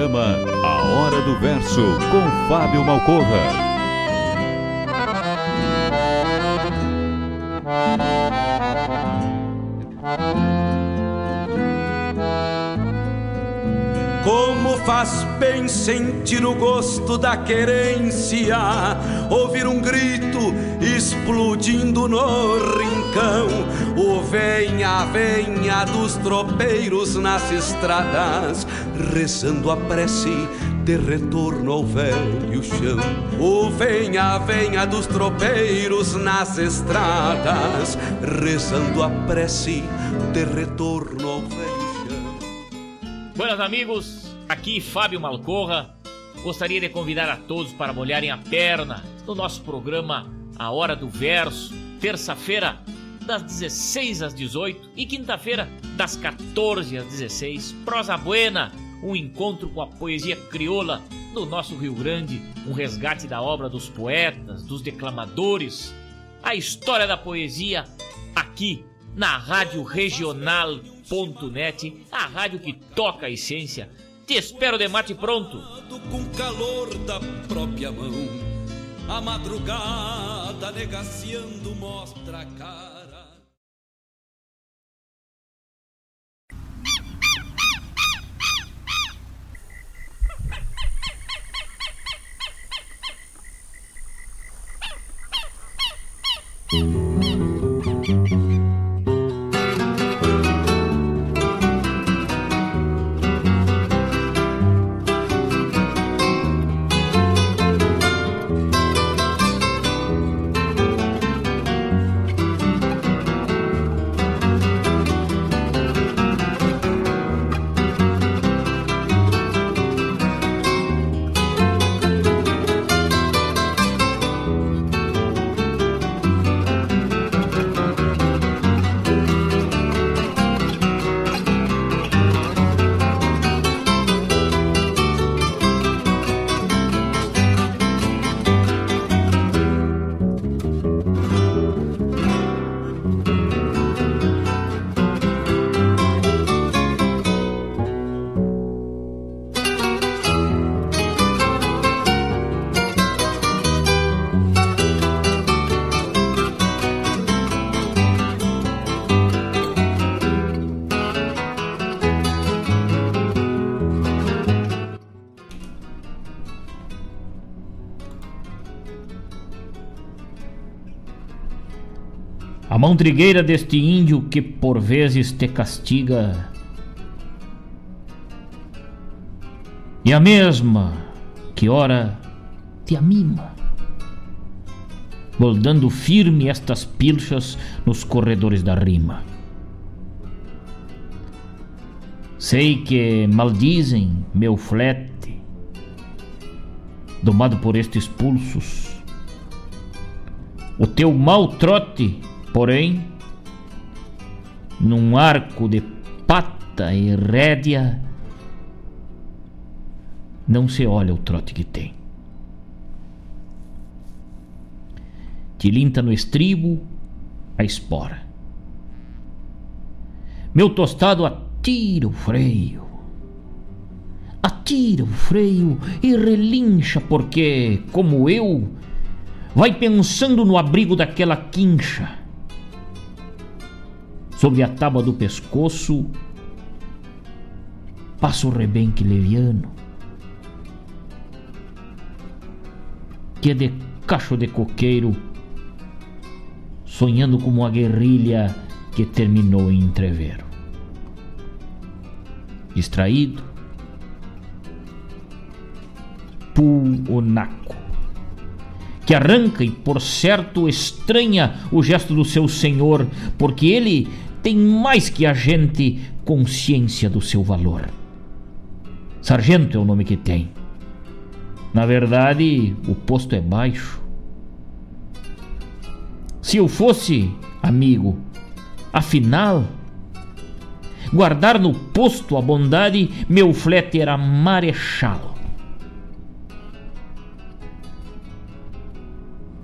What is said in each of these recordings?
Programa A Hora do Verso, com Fábio Malcorra. Como faz bem sentir o gosto da querência, ouvir um grito explodindo no rincão, venha, venha dos tropeiros nas estradas, rezando a prece de retorno ao velho chão. O venha, venha dos tropeiros nas estradas, rezando a prece de retorno ao velho chão. Buenas amigos, aqui Fábio Malcorra. Gostaria de convidar a todos para molharem a perna no nosso programa A Hora do Verso, terça-feira das 16 às 18 e quinta-feira das 14 às 16. Prosa Buena, um encontro com a poesia crioula do nosso Rio Grande, um resgate da obra dos poetas, dos declamadores, a história da poesia aqui na Rádio Regional.net, a rádio que toca a essência. Te espero de mate pronto. Com calor da própria mão, a madrugada negaciando mostra a cara. A trigueira deste índio que por vezes te castiga. E a mesma que ora te amima, moldando firme estas pilchas nos corredores da rima. Sei que maldizem meu flete, domado por estes pulsos, O teu mau trote, porém, num arco de pata e rédea, não se olha o trote que tem. Tilinta no estribo, a espora. Meu tostado atira o freio. Atira o freio e relincha, porque, como eu, vai pensando no abrigo daquela quincha. Sobre a tábua do pescoço, passa o rebenque leviano, que é de cacho de coqueiro, sonhando como a guerrilha que terminou em entrevero. Distraído, o naco, que arranca e, por certo, estranha o gesto do seu senhor, porque ele tem mais que a gente consciência do seu valor. Sargento é o nome que tem. Na verdade, o posto é baixo. Se eu fosse amigo, afinal, guardar no posto a bondade, meu flete era marechal.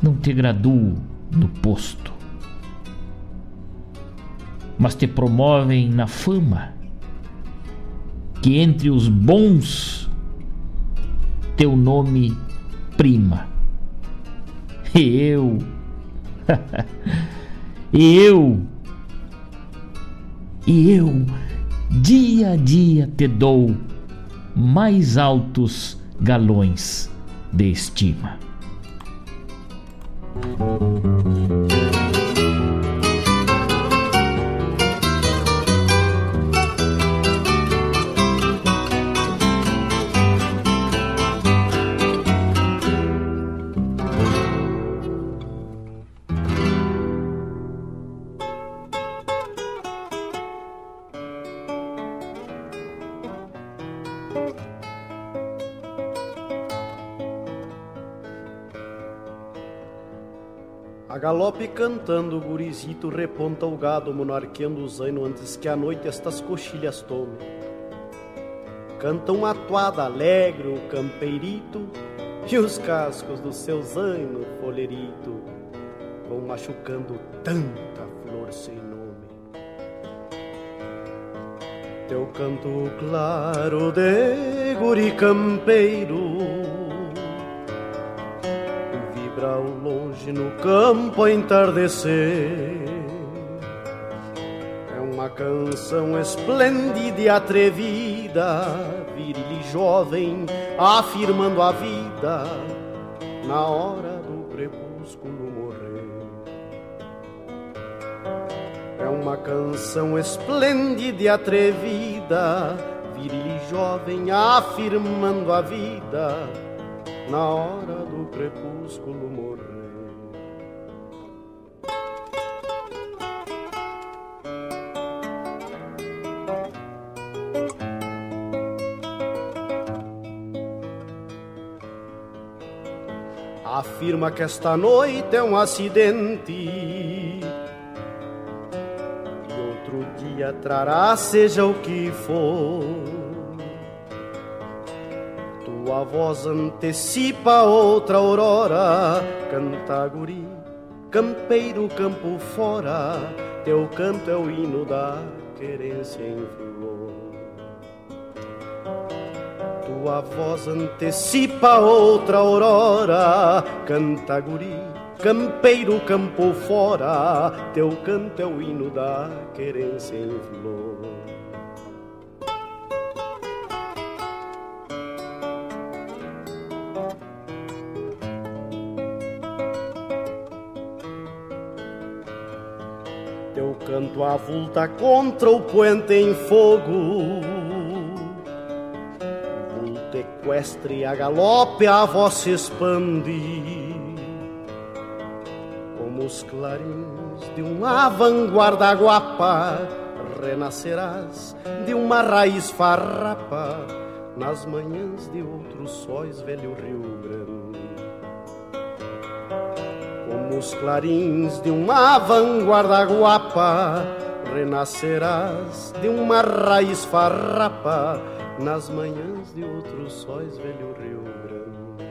Não te graduo no posto, mas te promovem na fama, que entre os bons teu nome prima. E eu, e eu, e eu, dia a dia te dou mais altos galões de estima. Galope cantando, gurizito reponta o gado, monarqueando o zaino antes que a noite estas coxilhas tome. Canta uma toada alegre o campeirito e os cascos do seu zaino folherito vão machucando tanta flor sem nome. Teu canto claro de guri campeiro longe no campo a entardecer. É uma canção esplêndida e atrevida, viril e jovem, afirmando a vida na hora do crepúsculo morrer. É uma canção esplêndida e atrevida, viril e jovem, afirmando a vida na hora do crepúsculo morrer. Afirma que esta noite é um acidente. E outro dia trará seja o que for. Tua voz antecipa outra aurora, canta guri, campeiro campo fora, teu canto é o hino da querência em flor. Tua voz antecipa outra aurora, canta guri, campeiro campo fora, teu canto é o hino da querência em flor. canto avulta contra o puente em fogo. Equestre a galope a voz se expande, como os clarins de uma vanguarda guapa, renascerás de uma raiz farrapa nas manhãs de outros sóis, velho Rio Grande. Nos clarins de uma vanguarda guapa, renascerás de uma raiz farrapa nas manhãs de outros sóis, velho Rio Grande.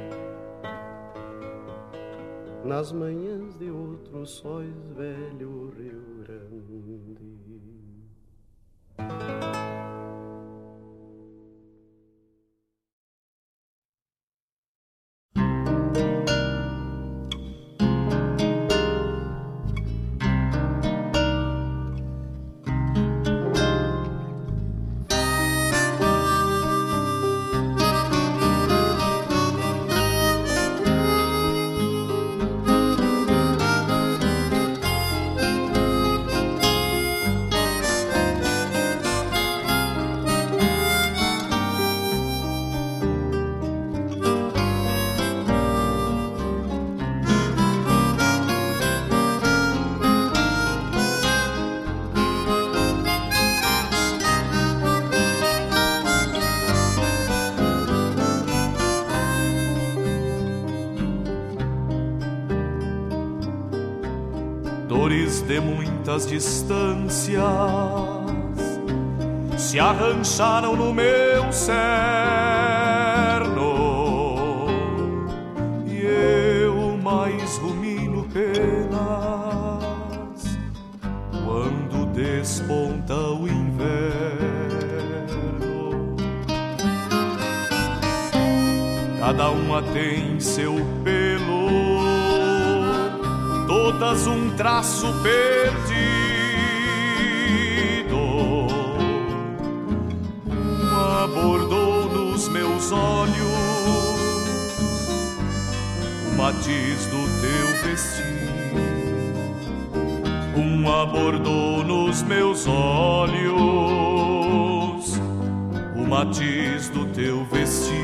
Nas manhãs de outros sóis, velho Rio Grande. De muitas distâncias se arrancharam no meu cerno e eu mais rumino penas quando desponta o inverno. Cada uma tem seu todas um traço perdido. Uma bordou nos meus olhos o matiz do teu vestido. Um abordou nos meus olhos o matiz do teu vestido.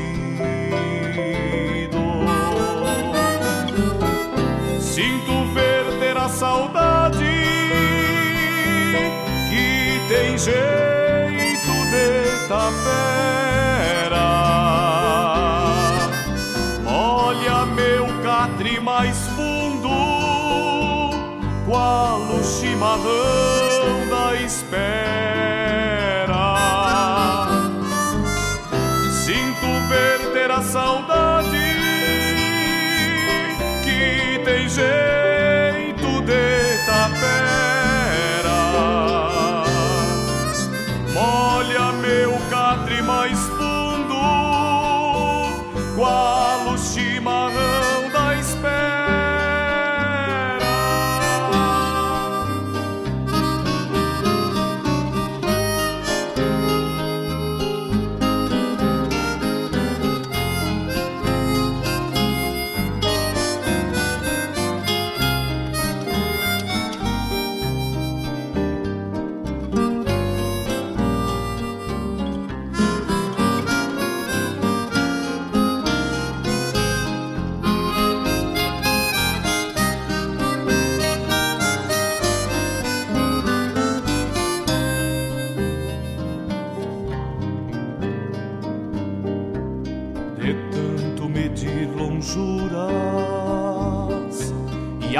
Saudade que tem jeito de tapera. Olha meu catre mais fundo, qual o chimarrão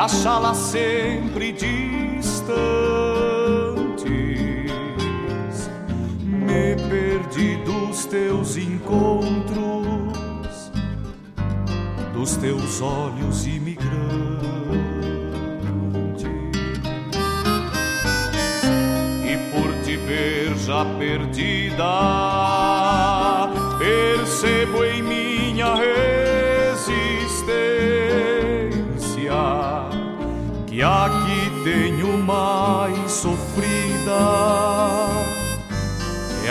achá-la sempre distantes. Me perdi dos teus encontros, dos teus olhos imigrantes. E por te ver já perdida,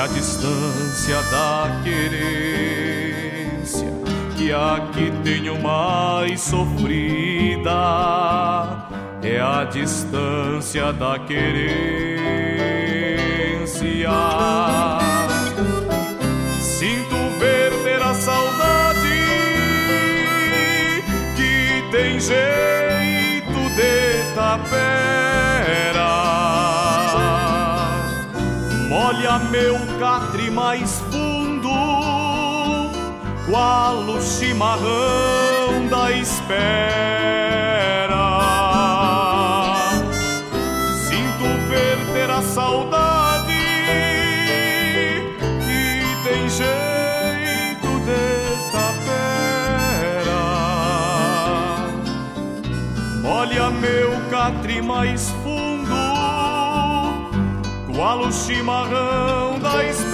a distância da querência, que a que tenho mais sofrida é a distância da querência. Sinto ver a saudade que tem jeito Meu catre mais fundo, qual o chimarrão da espera. Sinto perder a saudade que tem jeito de tapera. Olha meu catre mais fundo qual o chimarrão da espera.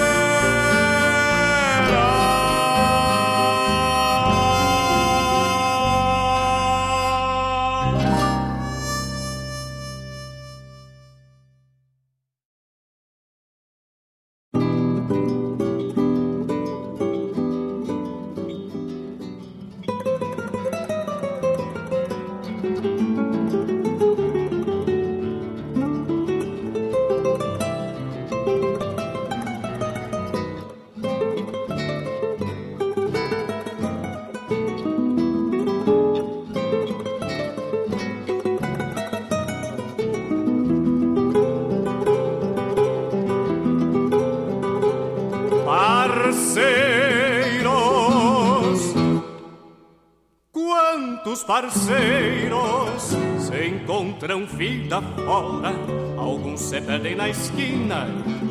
Parceiros se encontram vida fora. Alguns se perdem na esquina,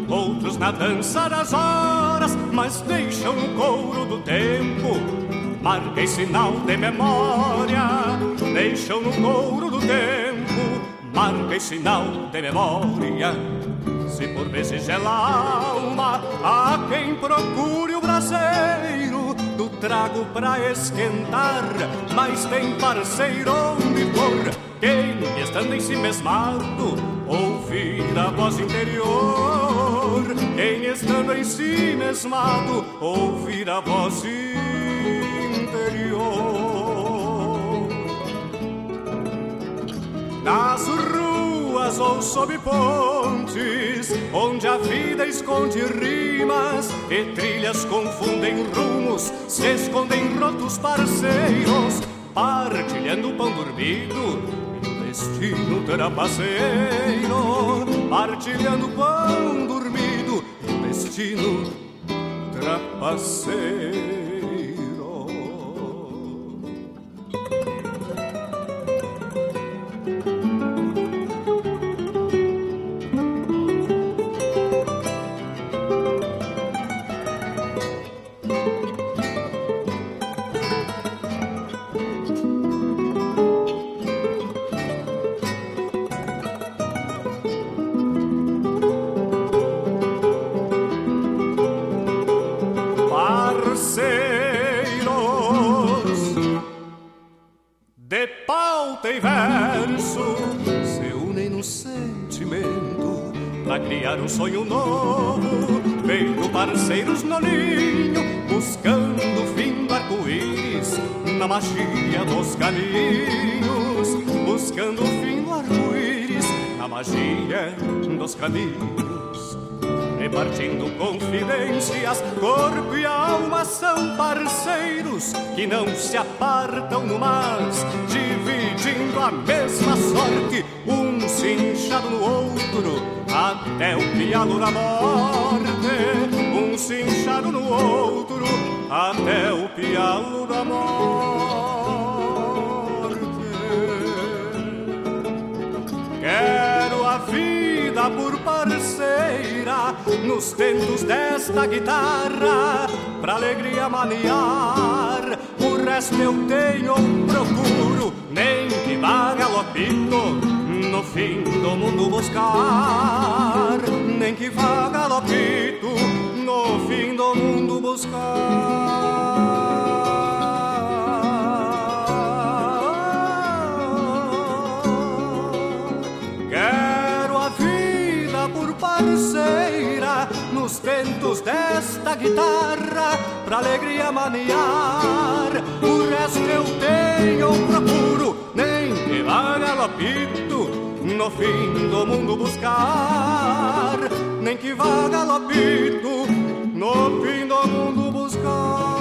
outros na dança das horas, mas deixam no couro do tempo marca e sinal de memória. Deixam no couro do tempo marca e sinal de memória. Se por vezes gela a alma, há quem procure o braseiro do trago pra esquentar, mas tem parceiro onde for. Quem estando em si mesmado, ouvir a voz interior. Quem estando em si mesmado, ouvir a voz interior. Nas ruas ou sob onde a vida esconde rimas e trilhas confundem rumos, se escondem rotos parceiros, partilhando o pão dormido e o destino trapaceiro, partilhando o pão dormido e o destino trapaceiro. Corpo e alma são parceiros que não se apartam no mas, dividindo a mesma sorte, um cinchado no outro até o pialo da morte, um cinchado no outro, até o pialo da morte. Quero a vida por parceira nos tentos desta guitarra, pra alegria maniar. O resto eu tenho, procuro, nem que vá galopito no fim do mundo buscar, nem que vá galopito no fim do mundo buscar. Guitarra, pra alegria maniar. O resto eu tenho, procuro, nem que vá galopito no fim do mundo buscar, nem que vá galopito no fim do mundo buscar.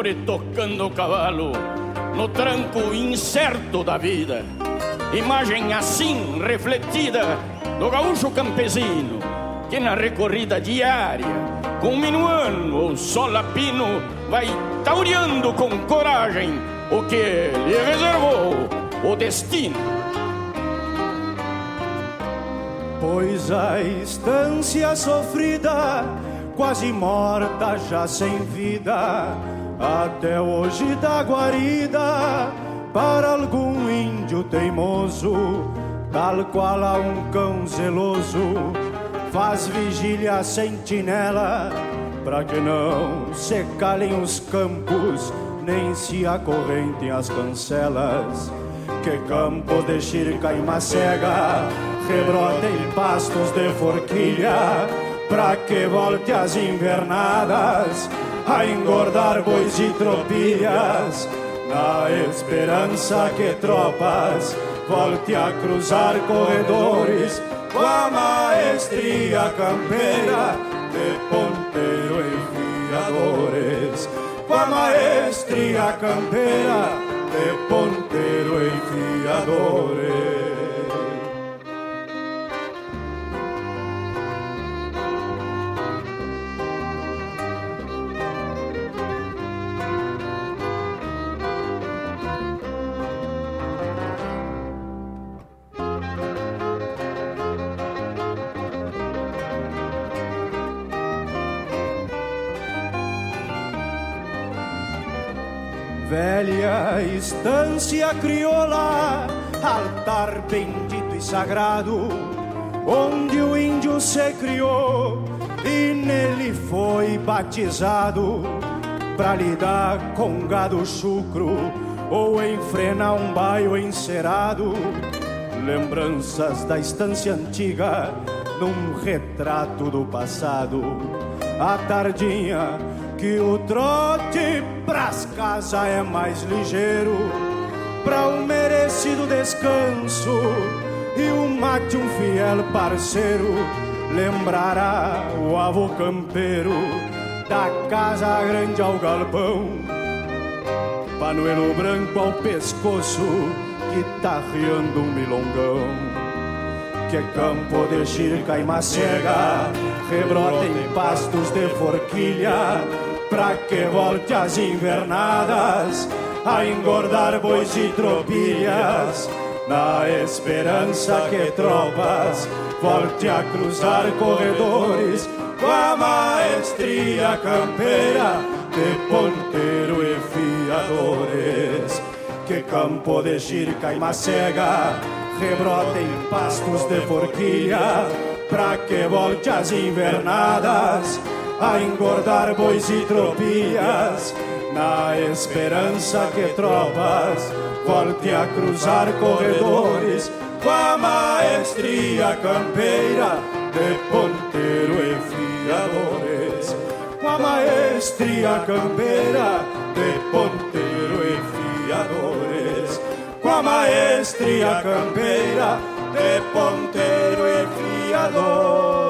Sempre tocando o cavalo no tranco incerto da vida. Imagem assim refletida do gaúcho campesino que na recorrida diária, com minuano ou solapino, vai taureando com coragem o que lhe reservou o destino. Pois a estância sofrida, quase morta já sem vida, até hoje da guarida para algum índio teimoso, tal qual a um cão zeloso, faz vigília sentinela, para que não se calem os campos, nem se acorrentem as cancelas. Que campo de xirca e macega, rebrotem pastos de forquilha, para que volte as invernadas a engordar bois e tropilhas, na esperança que tropas volte a cruzar corredores. Com a maestria campeira de ponteiro e fiadores, com a maestria de ponteiro e fiadores. Velha estância crioula, altar bendito e sagrado, onde o índio se criou e nele foi batizado, pra lidar com gado chucro ou enfrenar um baio encerado. Lembranças da estância antiga num retrato do passado. A tardinha que o trote pras casas é mais ligeiro, pra um merecido descanso e o mate um fiel parceiro, lembrará o avô campeiro da casa grande ao galpão, panuelo branco ao pescoço que tá riando um milongão. Que campo de xirca e macega rebrotem pastos de forquilha pra que volte as invernadas a engordar bois e tropilhas, na esperança que tropas volte a cruzar corredores com a maestria campeira de ponteiro e fiadores. Que campo de xirca e macega rebrotem pastos de forquilha, pra que volte as invernadas a engordar bois e tropias, na esperança que tropas volte a cruzar corredores com a maestria campeira de ponteiro e fiadores, com a maestria campeira de ponteiro e fiadores, com a maestria campeira de ponteiro e fiadores.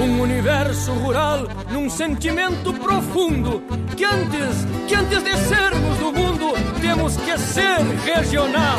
um universo rural num sentimento profundo que antes, que antes de sermos do mundo, temos que ser regional.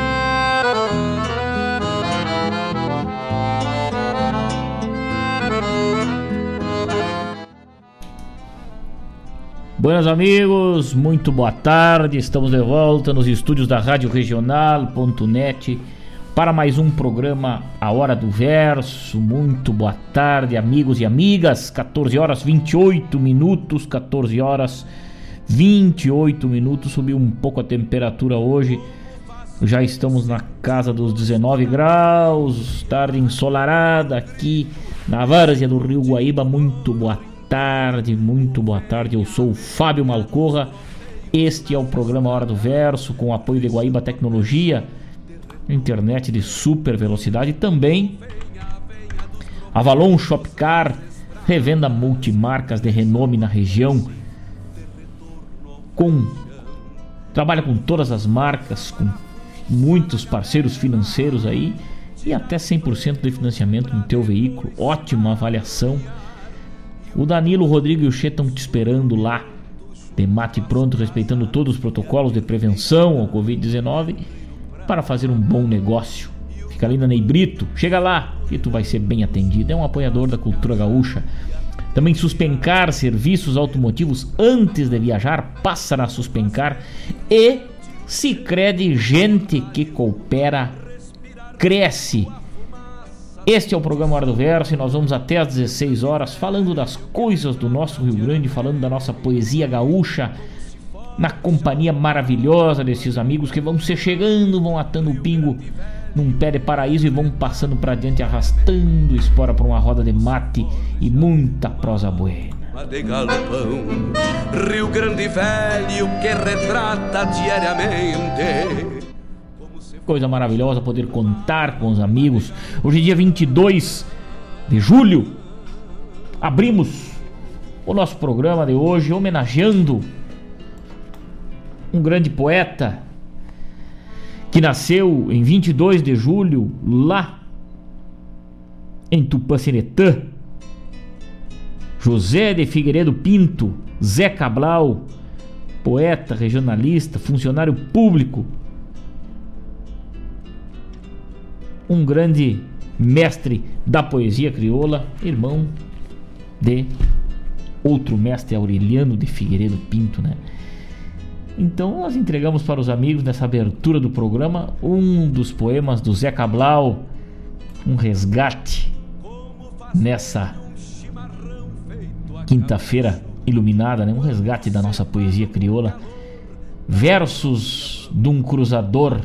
Buenos amigos, muito boa tarde. Estamos de volta nos estúdios da Rádio Regional.net para mais um programa A Hora do Verso. Muito boa tarde, amigos e amigas. 14 horas 28 minutos, 14 horas 28 minutos. Subiu um pouco a temperatura hoje. Já estamos na casa dos 19 graus, tarde ensolarada aqui na várzea do Rio Guaíba. Muito boa tarde tarde, muito boa tarde. Eu sou o Fábio Malcorra. Este é o programa Hora do Verso, com o apoio de Guaíba Tecnologia, internet de super velocidade também Avalon Shopcar, revenda multimarcas de renome na região. Com trabalha com todas as marcas, com muitos parceiros financeiros aí e até 100% de financiamento no teu veículo. Ótima avaliação o Danilo, o Rodrigo e o Che estão te esperando lá. De mate pronto, respeitando todos os protocolos de prevenção ao Covid-19 para fazer um bom negócio. Fica ali na Ney Brito. Chega lá que tu vai ser bem atendido. É um apoiador da cultura gaúcha. Também Suspencar serviços automotivos antes de viajar, passa na Suspencar. E se crede gente que coopera, cresce. Este é o programa Hora do Verso e nós vamos até às 16 horas falando das coisas do nosso Rio Grande, falando da nossa poesia gaúcha, na companhia maravilhosa desses amigos que vão se chegando, vão atando o pingo num pé de paraíso e vão passando para diante, arrastando espora para uma roda de mate e muita prosa buena. De galpão, Rio Grande Velho que retrata diariamente coisa maravilhosa poder contar com os amigos. Hoje, dia 22 de julho, abrimos o nosso programa de hoje homenageando um grande poeta que nasceu em 22 de julho lá em Tupaciretã. José de Figueiredo Pinto, Zé Cabral, poeta, regionalista, funcionário público, um grande mestre da poesia crioula, irmão de outro mestre Aureliano de Figueiredo Pinto, né? Então nós entregamos para os amigos nessa abertura do programa um dos poemas do Zé Cablau, um resgate nessa quinta-feira iluminada, né? um resgate da nossa poesia crioula. Versos de um cruzador.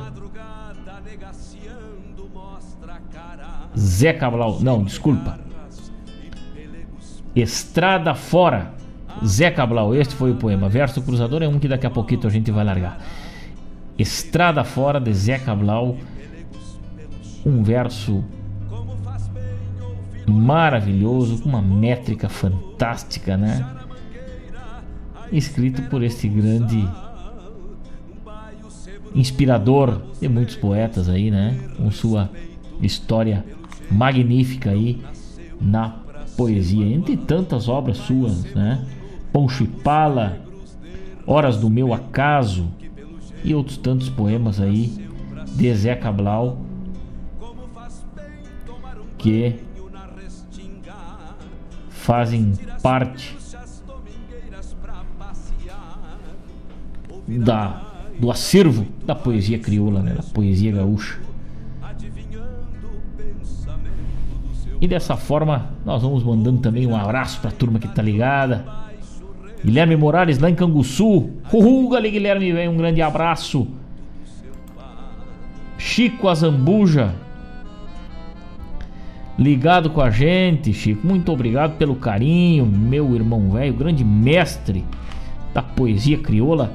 Zé Cabral, não, desculpa. Estrada Fora, Zé Cabral, este foi o poema. Verso Cruzador é um que daqui a pouquinho a gente vai largar. Estrada Fora de Zé Cabral, um verso maravilhoso, com uma métrica fantástica, né? Escrito por este grande inspirador de muitos poetas aí, né? Com sua história magnífica aí na poesia, entre tantas obras suas, né? Poncho e Pala, Horas do Meu Acaso e outros tantos poemas aí de Zé Cabral que fazem parte da, do acervo da poesia crioula, né? da poesia gaúcha. E dessa forma, nós vamos mandando também um abraço para a turma que tá ligada. Guilherme Morales lá em Canguçu. Uhul, Guilherme, vem um grande abraço. Chico Azambuja, ligado com a gente, Chico. Muito obrigado pelo carinho, meu irmão velho, grande mestre da poesia crioula.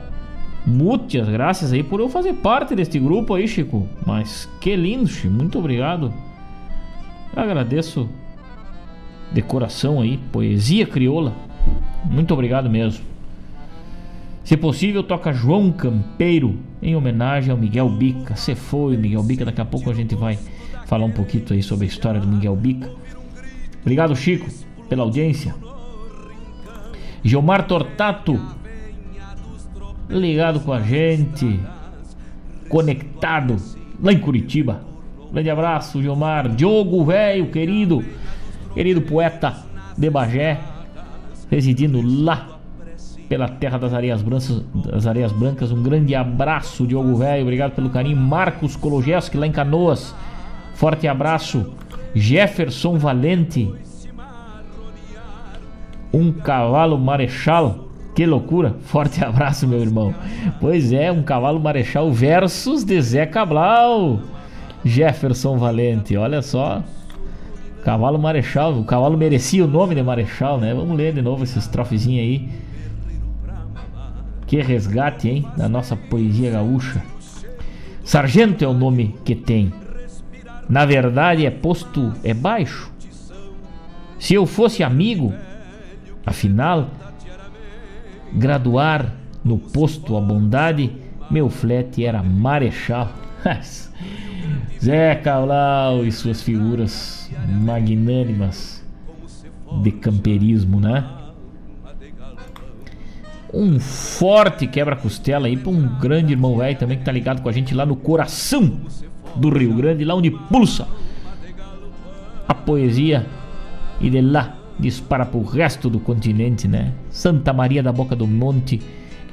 Muitas graças aí por eu fazer parte deste grupo aí, Chico. Mas que lindo, Chico. Muito obrigado. Eu agradeço de coração aí, poesia crioula. Muito obrigado mesmo. Se possível, toca João Campeiro em homenagem ao Miguel Bica. Se foi, Miguel Bica, daqui a pouco a gente vai falar um pouquinho aí sobre a história do Miguel Bica. Obrigado, Chico, pela audiência. Gilmar Tortato, ligado com a gente, conectado lá em Curitiba. Grande abraço, Gilmar. Diogo, velho, querido, querido poeta de Bagé, residindo lá pela terra das areias brancas, das areias brancas. Um grande abraço, Diogo velho. Obrigado pelo carinho. Marcos Kologeski lá em Canoas. Forte abraço. Jefferson Valente. Um cavalo marechal. Que loucura. Forte abraço, meu irmão. Pois é, um cavalo marechal versus de Zé. Jefferson Valente, olha só. Cavalo Marechal, o cavalo merecia o nome de Marechal, né? Vamos ler de novo esses trofezinhos aí. Que resgate, hein? Da nossa poesia gaúcha. Sargento é o nome que tem na verdade é posto é baixo. Se eu fosse amigo, afinal, graduar no posto a bondade, meu flete era marechal. Zé Cabral e suas figuras magnânimas de camperismo, né? Um forte quebra-costela aí para um grande irmão velho também que tá ligado com a gente lá no coração do Rio Grande, lá onde pulsa a poesia e de lá dispara para o resto do continente, né? Santa Maria da Boca do Monte,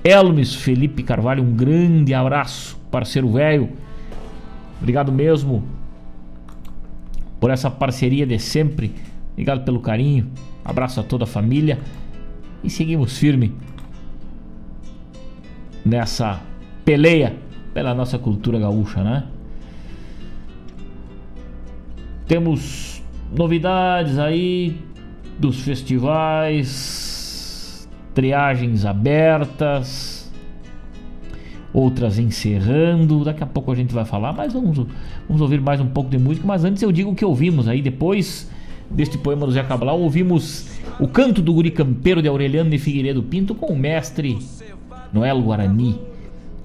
Elmes Felipe Carvalho, um grande abraço, parceiro velho. Obrigado mesmo por essa parceria de sempre. Obrigado pelo carinho. Abraço a toda a família e seguimos firme nessa peleia pela nossa cultura gaúcha, né? Temos novidades aí dos festivais, triagens abertas, outras encerrando. Daqui a pouco a gente vai falar, mas vamos, vamos ouvir mais um pouco de música. Mas antes eu digo o que ouvimos aí depois deste poema do Zé Cabral, ouvimos o canto do guri campeiro de Aureliano de Figueiredo Pinto com o mestre Noel Guarani.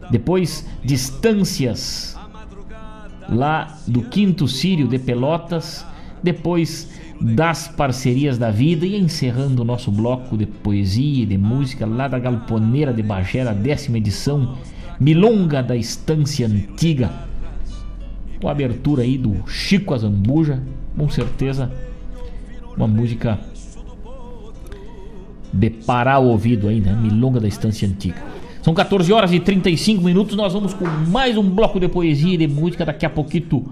Depois, Distâncias lá do Quinto Sírio de Pelotas, depois das parcerias da vida e encerrando o nosso bloco de poesia e de música lá da Galponeira de Bagé, a décima edição, Milonga da Estância Antiga, com a abertura aí do Chico Azambuja, com certeza uma música de parar o ouvido aí, né? Milonga da Estância Antiga. São 14 horas e 35 minutos. Nós vamos com mais um bloco de poesia e de música. Daqui a pouquinho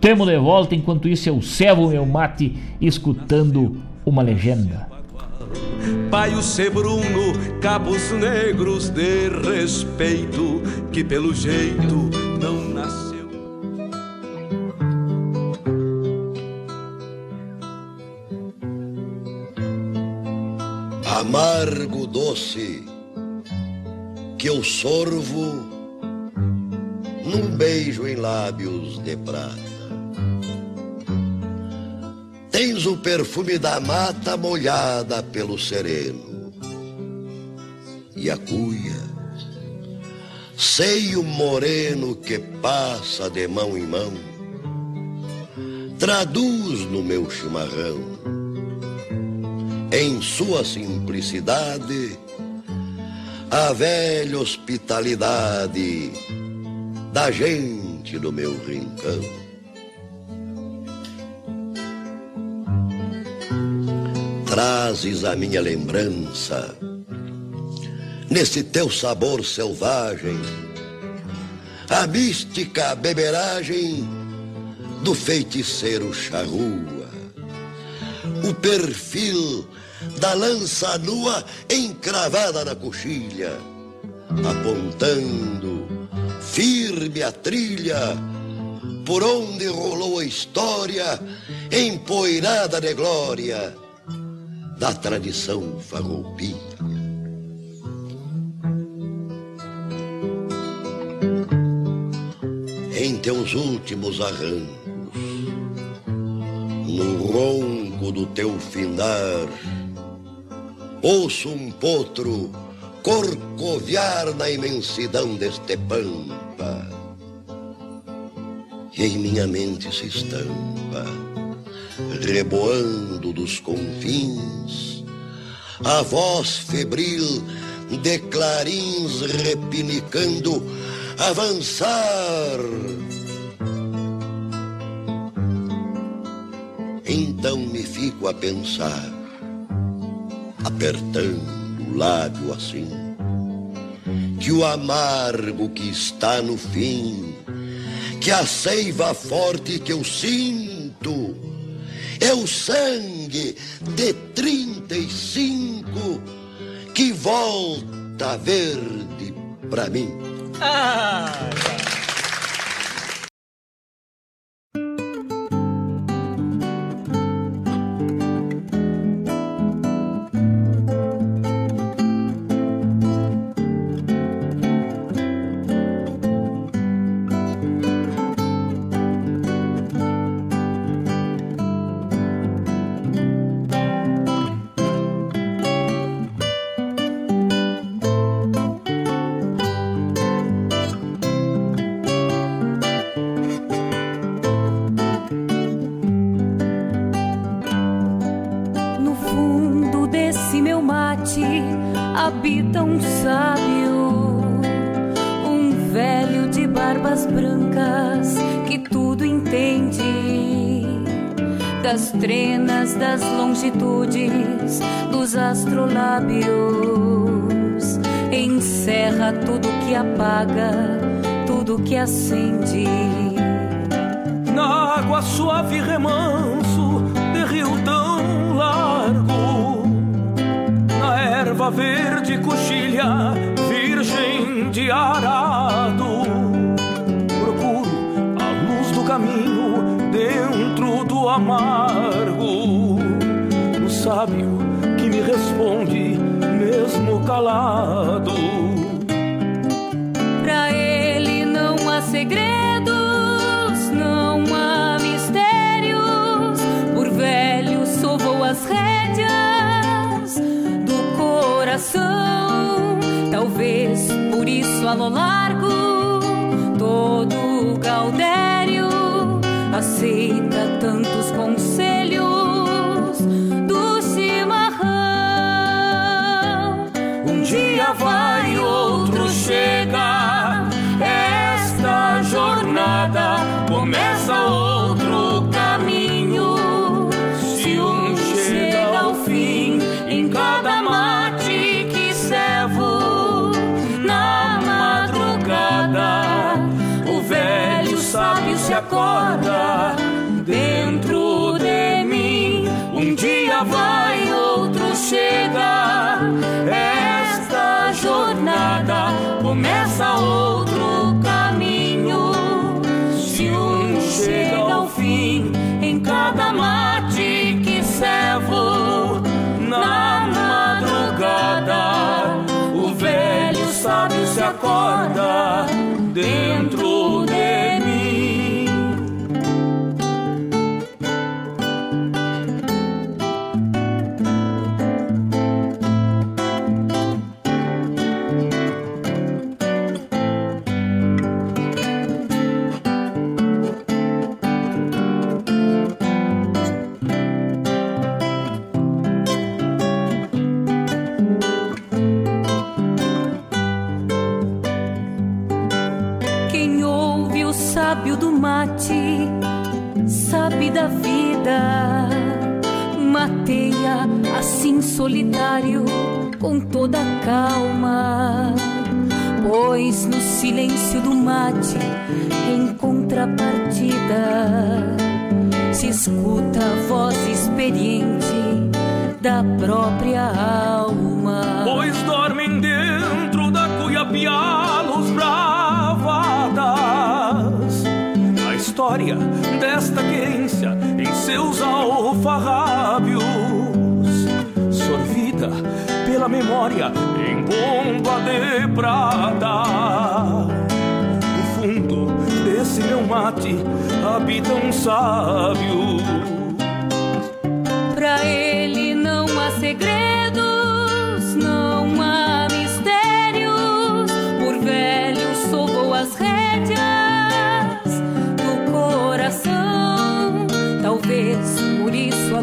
temos de volta. Enquanto isso, eu servo meu mate escutando uma legenda. Paio Sebruno, cabos negros de respeito, que pelo jeito não nasceu. Amargo doce que eu sorvo num beijo em lábios de prata. Tens o perfume da mata molhada pelo sereno e a cuia, seio moreno que passa de mão em mão, traduz no meu chimarrão, em sua simplicidade, a velha hospitalidade da gente do meu rincão. Trazes a minha lembrança. Nesse teu sabor selvagem, a mística beberagem do feiticeiro charrua, o perfil da lança nua encravada na coxilha, apontando firme a trilha por onde rolou a história empoeirada de glória da tradição farroupilha. Em teus últimos arrancos, no ronco do teu findar, Ouço um potro corcoviar na imensidão deste pampa. E em minha mente se estampa, reboando dos confins, a voz febril de clarins repinicando, avançar. Então me fico a pensar apertando o lábio assim, que o amargo que está no fim, que a seiva forte que eu sinto, é o sangue de trinta e cinco que volta verde pra mim. Ah, em escuta a voz experiente da própria alma. Pois dormem dentro da cuiapiá os bravadas. A história desta querência em seus alfarrábios, sorvida pela memória em bomba de prata. Mate habita um sábio. Pra ele não há segredos, não há mistérios. Por velho sovou as rédeas do coração. Talvez por isso a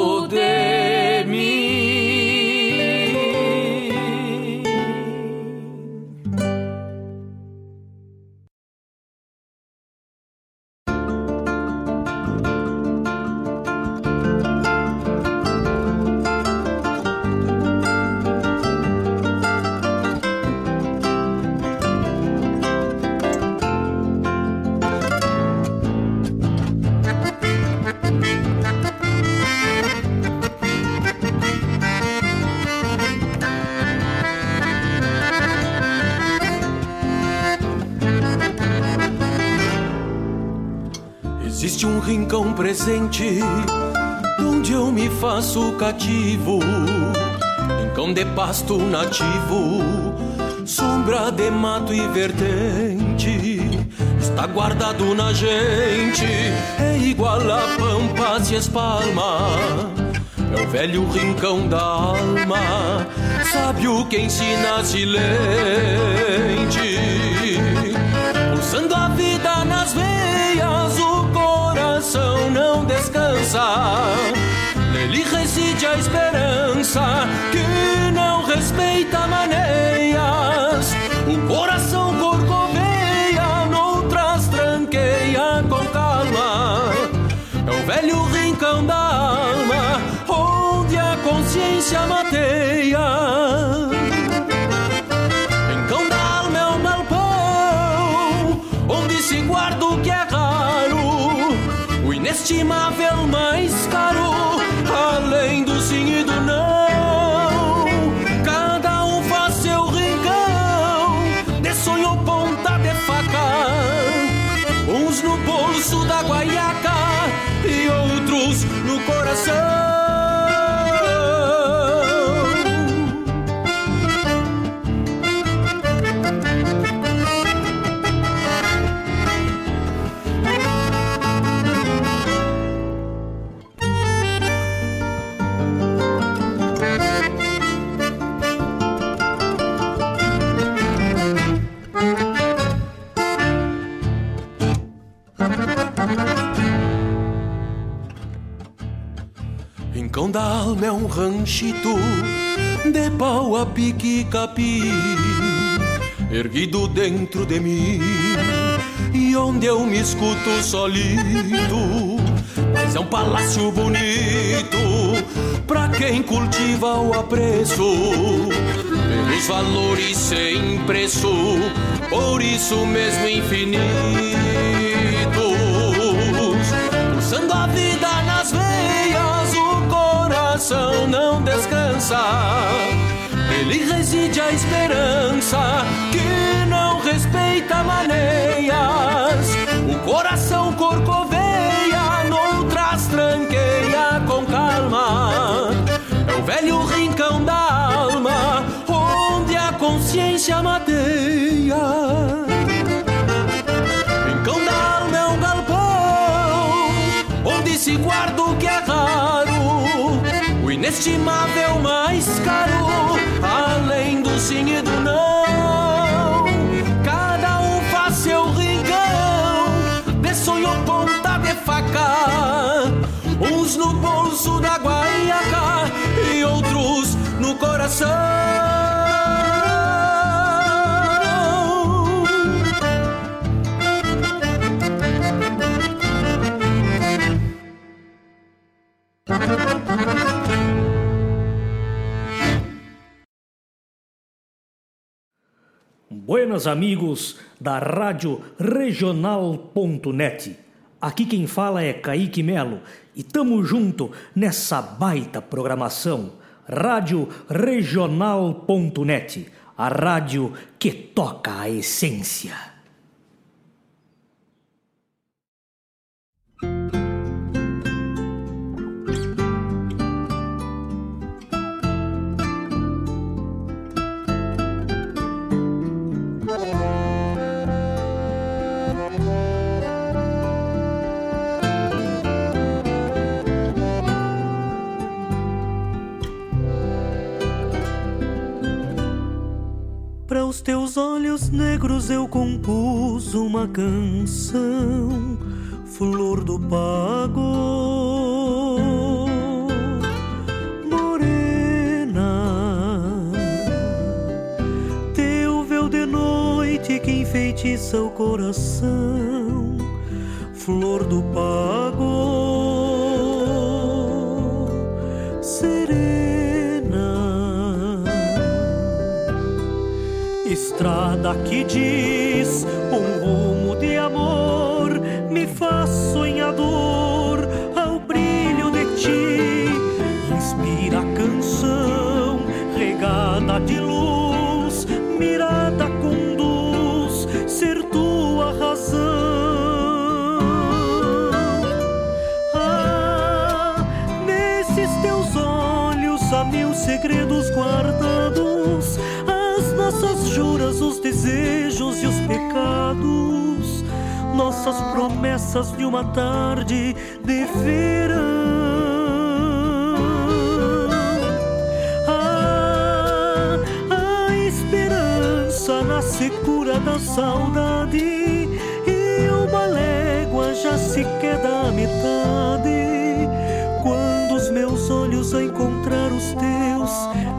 Existe um rincão presente onde eu me faço cativo, rincão de pasto nativo, sombra de mato e vertente. Está guardado na gente, é igual a pampa se espalma. É o velho rincão da alma, sábio que ensina silente. Pulsando a vida nas veias, o coração não descansa. Nele reside a esperança que não respeita maneias. O ranchito de pau a pique capim, erguido dentro de mim, e onde eu me escuto solito. Mas é um palácio bonito pra quem cultiva o apreço pelos valores sem preço, por isso mesmo infinitos, coração não descansa. Ele reside a esperança que não respeita maneias. O coração corcoveia, noutras tranqueia com calma. É o velho rincão da alma, onde a consciência mateia. Inestimável mais caro, além do sim e do não. Cada um faz seu rincão, de sonho ponta de faca. Uns no bolso da guaiaca e outros no coração. Buenas amigos da Rádio Regional.net. Aqui quem fala é Kaique Melo e tamo junto nessa baita programação. Rádio Regional.net, a rádio que toca a essência. Para os teus olhos negros eu compus uma canção, flor do pago. Morena, teu véu de noite que enfeitiça o coração, flor do pago. Estrada que diz um rumo de amor me faz sonhador ao brilho de ti. Inspira a canção regada de luz mirada conduz ser tua razão. Ah nesses teus olhos há mil segredos guardados os desejos e os pecados, nossas promessas de uma tarde de verão. Ah, a esperança na secura da saudade e uma légua já se queda à metade. Quando os meus olhos a encontrar os teus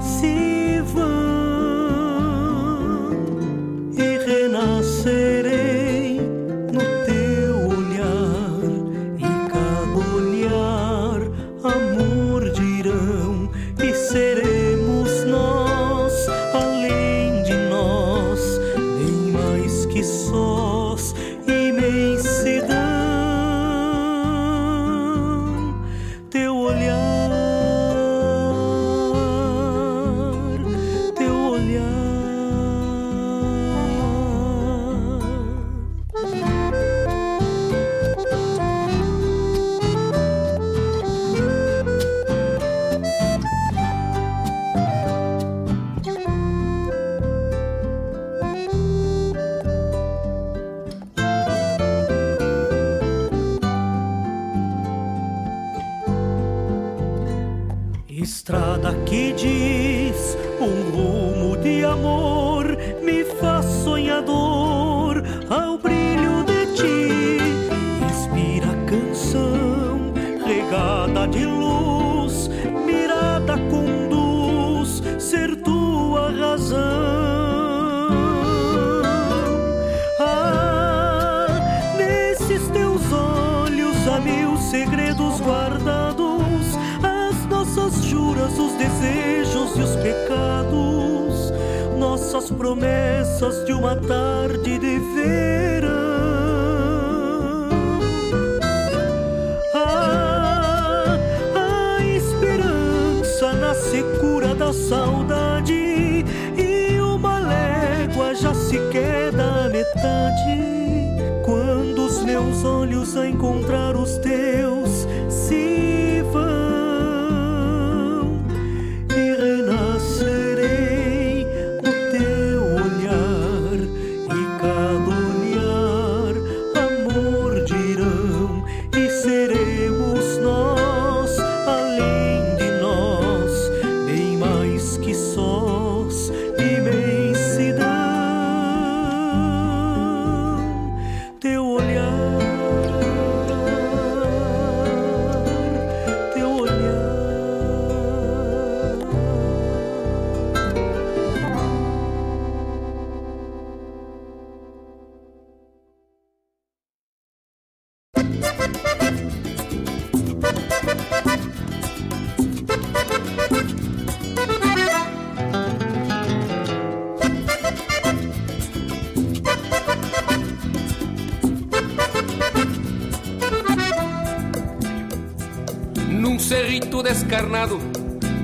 descarnado,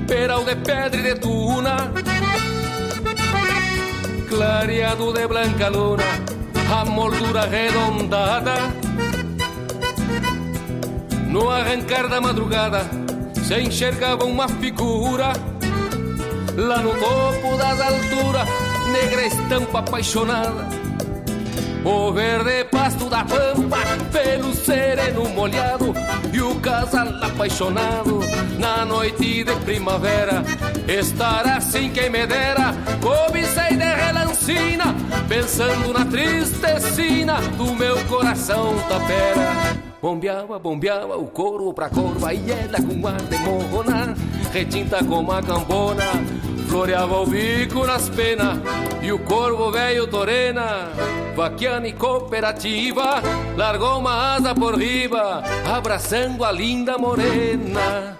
peral de pedra e de tuna, clareado de branca luna, a moldura arredondada. No arrancar da madrugada, se enxergava uma figura, lá no topo das alturas, negra estampa apaixonada. O verde pasto da pampa, pelo sereno molhado E o casal apaixonado na noite de primavera. Estar assim quem me dera, cobicei de relancina Pensando na tristecina do meu coração tapera. Bombeava, bombeava o corvo pra corva E ela com ar de morrona Retinta como a cambona Floreava o bico nas penas E o corvo velho torena Vaquiana e cooperativa Largou uma asa por riba Abraçando a linda morena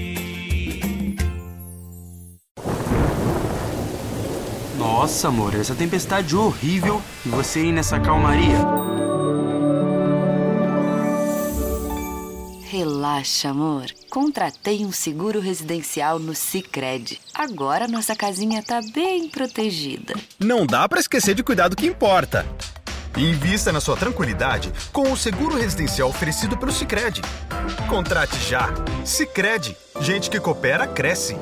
Nossa, amor, essa tempestade horrível e você aí nessa calmaria. Relaxa, amor. Contratei um seguro residencial no Sicredi. Agora nossa casinha tá bem protegida. Não dá para esquecer de cuidar do que importa. Invista na sua tranquilidade com o seguro residencial oferecido pelo Sicredi. Contrate já. Sicredi, gente que coopera cresce.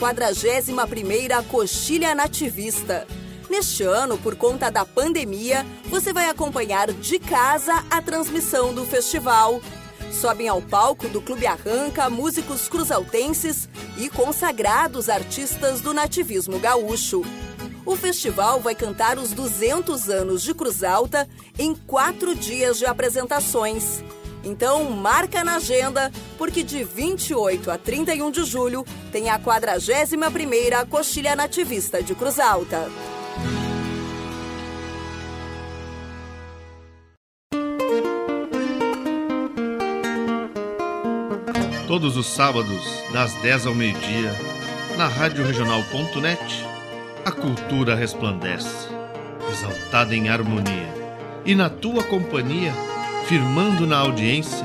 41ª Coxilha Nativista. Neste ano, por conta da pandemia, você vai acompanhar de casa a transmissão do festival. Sobem ao palco do Clube Arranca músicos cruzaltenses e consagrados artistas do nativismo gaúcho. O festival vai cantar os 200 anos de Cruz Alta em quatro dias de apresentações. Então, marca na agenda, porque de 28 a 31 de julho tem a 41ª Coxilha Nativista de Cruz Alta. Todos os sábados, das 10 ao meio-dia, na Rádio a cultura resplandece, exaltada em harmonia. E na tua companhia, firmando na audiência,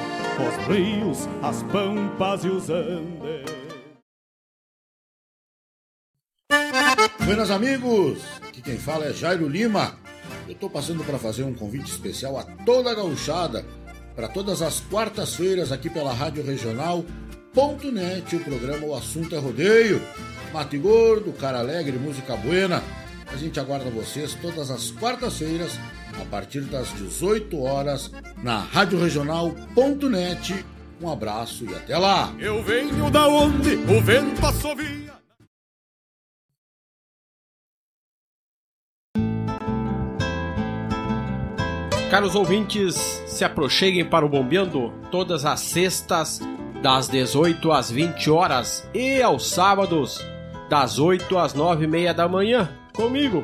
os rios, as pampas e os andes. Buenas amigos, aqui quem fala é Jairo Lima. Eu estou passando para fazer um convite especial a toda a gauchada para todas as quartas-feiras aqui pela Rádio Regional.net, o programa O Assunto é Rodeio. Mate Gordo, Cara Alegre, Música Buena. A gente aguarda vocês todas as quartas-feiras, a partir das 18 horas, na Rádio Regional.net. Um abraço e até lá! Eu venho da onde o vento assovia. Caros ouvintes, se aproxeguem para o Bombeando todas as sextas, das 18 às 20 horas e aos sábados, das 8 às 9 e meia da manhã, comigo,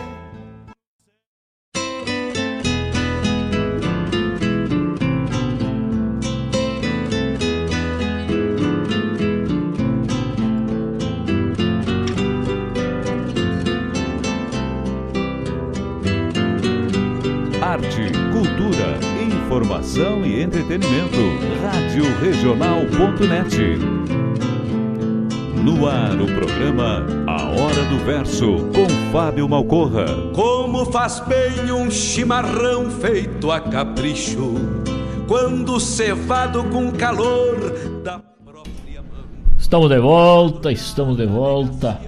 Informação e entretenimento. Rádio Regional.net. No ar o programa A Hora do Verso com Fábio Malcorra. Como faz bem um chimarrão feito a capricho, quando cevado com calor da Estamos de volta, estamos de volta.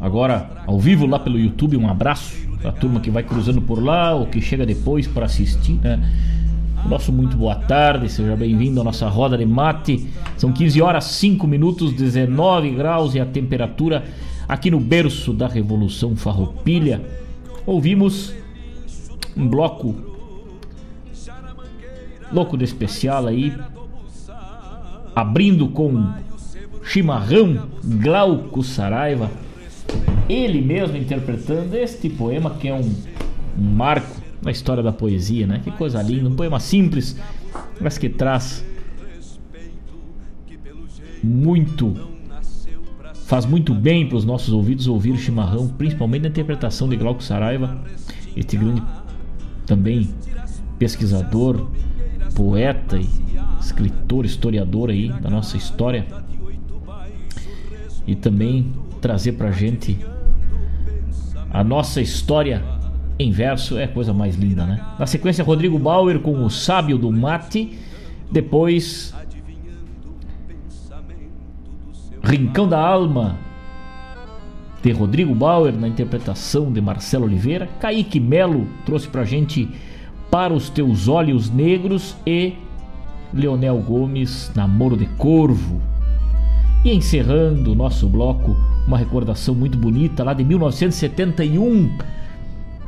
Agora, ao vivo lá pelo YouTube, um abraço pra turma que vai cruzando por lá ou que chega depois para assistir, né? Nosso muito boa tarde, seja bem-vindo à nossa roda de mate. São 15 horas 5 minutos, 19 graus e a temperatura aqui no berço da Revolução Farroupilha. Ouvimos um bloco louco de especial aí, abrindo com chimarrão Glauco Saraiva. ele mesmo interpretando este poema que é um, um marco na história da poesia, né? Que coisa linda, um poema simples, mas que traz muito faz muito bem para os nossos ouvidos ouvir o chimarrão, principalmente na interpretação de Glauco Saraiva, este grande também pesquisador, poeta e escritor, historiador aí da nossa história. E também trazer pra gente a nossa história em verso é coisa mais linda, né? Na sequência, Rodrigo Bauer com o Sábio do Mate. Depois, Rincão da Alma, de Rodrigo Bauer, na interpretação de Marcelo Oliveira. Kaique Melo trouxe pra gente Para os Teus Olhos Negros e Leonel Gomes, Namoro de Corvo. E encerrando o nosso bloco, uma recordação muito bonita lá de 1971,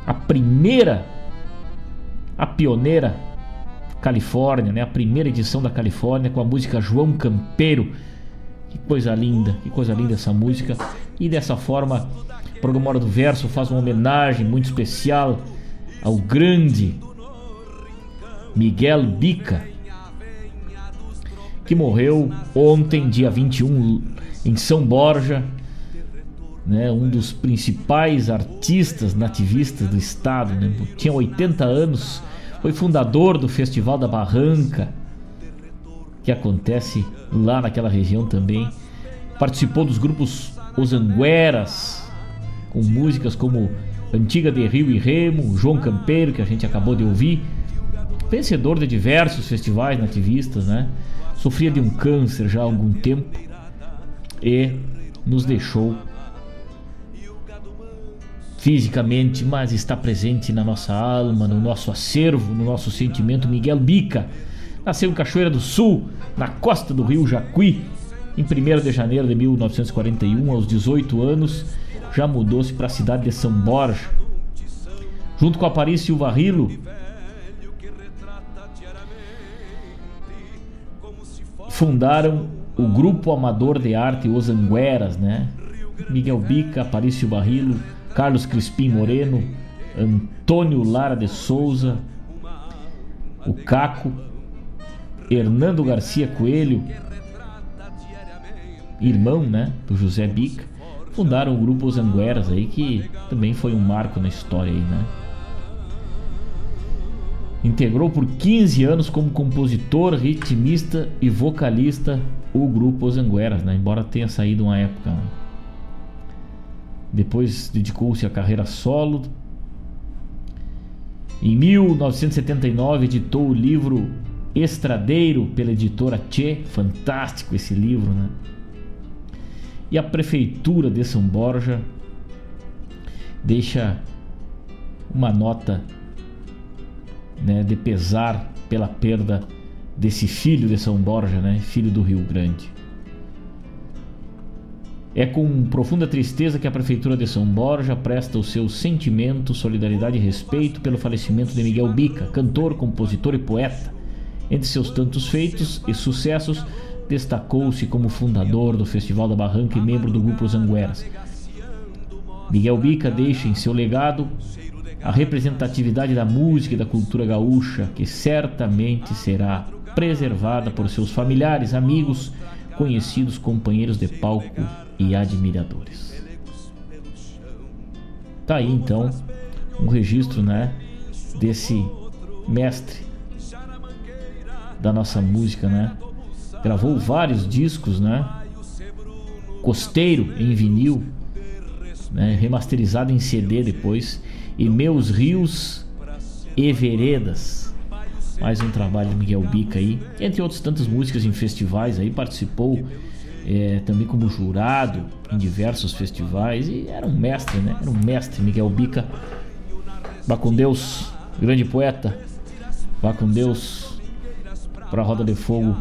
a primeira, a pioneira Califórnia, né? a primeira edição da Califórnia com a música João Campeiro. Que coisa linda, que coisa linda essa música. E dessa forma, o programa Hora do Verso faz uma homenagem muito especial ao grande Miguel Bica, que morreu ontem, dia 21, em São Borja, né, um dos principais artistas nativistas do estado, né, tinha 80 anos, foi fundador do Festival da Barranca, que acontece lá naquela região também. Participou dos grupos Os Angueras, com músicas como Antiga de Rio e Remo, João Campeiro, que a gente acabou de ouvir, vencedor de diversos festivais nativistas, né? Sofria de um câncer já há algum tempo e nos deixou fisicamente, mas está presente na nossa alma, no nosso acervo, no nosso sentimento. Miguel Bica nasceu em Cachoeira do Sul, na costa do rio Jacuí, em 1 de janeiro de 1941, aos 18 anos, já mudou-se para a cidade de São Borja. Junto com Aparício Varrilo, fundaram o grupo amador de arte Os Angueras, né? Miguel Bica, Aparício Barrilo, Carlos Crispim Moreno, Antônio Lara de Souza, o Caco, Hernando Garcia Coelho, irmão, né, do José Bica, fundaram o grupo Os Angueras aí que também foi um marco na história aí, né? Integrou por 15 anos como compositor, ritmista e vocalista o grupo Os Angueras, né? embora tenha saído uma época. Depois dedicou-se à carreira solo. Em 1979 editou o livro Estradeiro pela editora Tchê, fantástico esse livro, né? E a prefeitura de São Borja deixa uma nota né, de pesar pela perda desse filho de São Borja, né, filho do Rio Grande. É com profunda tristeza que a Prefeitura de São Borja presta o seu sentimento, solidariedade e respeito pelo falecimento de Miguel Bica, cantor, compositor e poeta. Entre seus tantos feitos e sucessos, destacou-se como fundador do Festival da Barranca e membro do grupo Zangueras. Miguel Bica deixa em seu legado a representatividade da música e da cultura gaúcha, que certamente será preservada por seus familiares, amigos, conhecidos, companheiros de palco e admiradores. Tá aí então um registro, né, desse mestre da nossa música, né? Gravou vários discos, né? Costeiro em vinil, né? remasterizado em CD depois e Meus Rios e Veredas. Mais um trabalho de Miguel Bica aí, entre outras tantas músicas em festivais aí, participou é, também como jurado em diversos festivais e era um mestre, né? Era um mestre, Miguel Bica. Vá com Deus, grande poeta. Vá com Deus para a roda de fogo,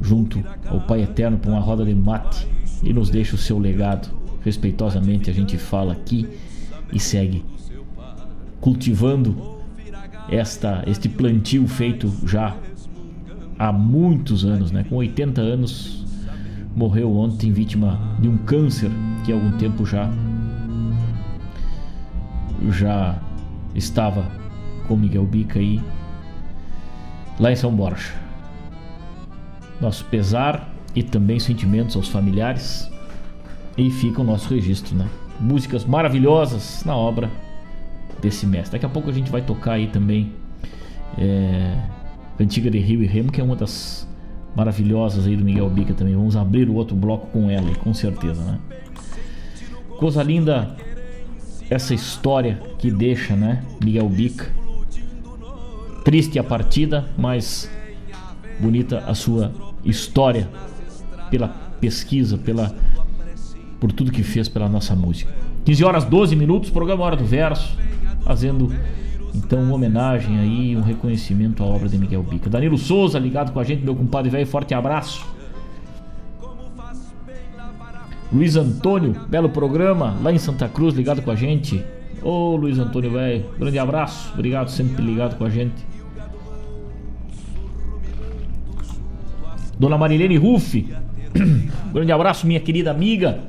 junto ao Pai Eterno, para uma roda de mate e nos deixa o seu legado. Respeitosamente a gente fala aqui e segue cultivando esta este plantio feito já há muitos anos, né? Com 80 anos morreu ontem vítima de um câncer que há algum tempo já já estava com Miguel Bica aí lá em São Borja. Nosso pesar e também sentimentos aos familiares e fica o nosso registro, né? Músicas maravilhosas na obra desse mestre. Daqui a pouco a gente vai tocar aí também é, Cantiga de Rio e Remo, que é uma das maravilhosas aí do Miguel Bica também. Vamos abrir o outro bloco com ela, com certeza, né? Coisa linda essa história que deixa, né, Miguel Bica. Triste a partida, mas bonita a sua história pela pesquisa, pela por tudo que fez pela nossa música. 15 horas 12 minutos, programa Hora do Verso, fazendo então uma homenagem aí, um reconhecimento à obra de Miguel Bica. Danilo Souza ligado com a gente, meu compadre velho, forte abraço. Luiz Antônio, belo programa, lá em Santa Cruz, ligado com a gente. Ô Luiz Antônio, velho, grande abraço, obrigado sempre ligado com a gente. Dona Marilene Ruff, grande abraço, minha querida amiga.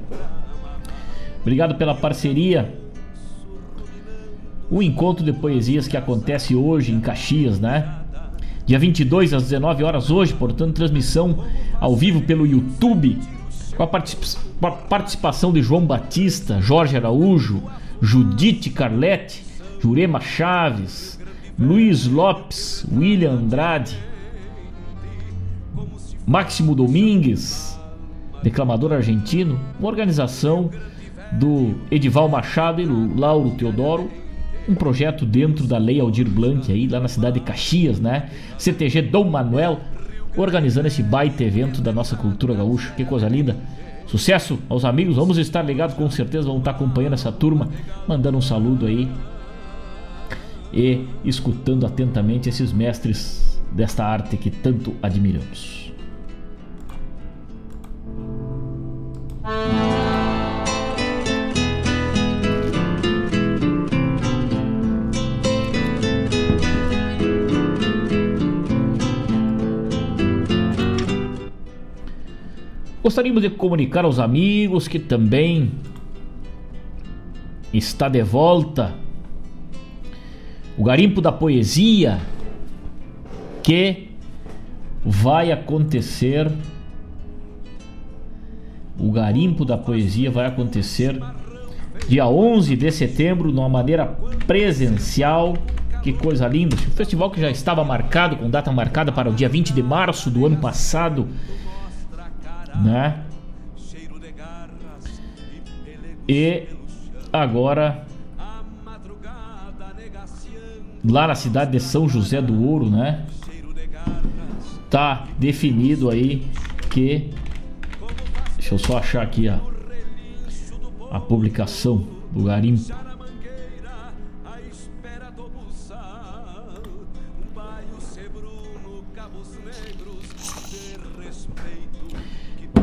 Obrigado pela parceria. O encontro de poesias que acontece hoje em Caxias, né? Dia 22 às 19 horas hoje, portanto, transmissão ao vivo pelo YouTube, com a, participação de João Batista, Jorge Araújo, Judite Carlete, Jurema Chaves, Luiz Lopes, William Andrade, Máximo Domingues, declamador argentino, uma organização do Edival Machado e Lauro Teodoro, um projeto dentro da Lei Aldir Blanc aí lá na cidade de Caxias, né? CTG Dom Manuel organizando esse baita evento da nossa cultura gaúcha. Que coisa linda. Sucesso aos amigos, vamos estar ligados com certeza, vamos estar acompanhando essa turma, mandando um saludo aí e escutando atentamente esses mestres desta arte que tanto admiramos. Gostaríamos de comunicar aos amigos que também está de volta o Garimpo da Poesia que vai acontecer. O Garimpo da Poesia vai acontecer dia 11 de setembro, de uma maneira presencial. Que coisa linda! Um festival que já estava marcado, com data marcada para o dia 20 de março do ano passado né? E agora lá na cidade de São José do Ouro, né? Tá definido aí que deixa eu só achar aqui a a publicação do garimpo.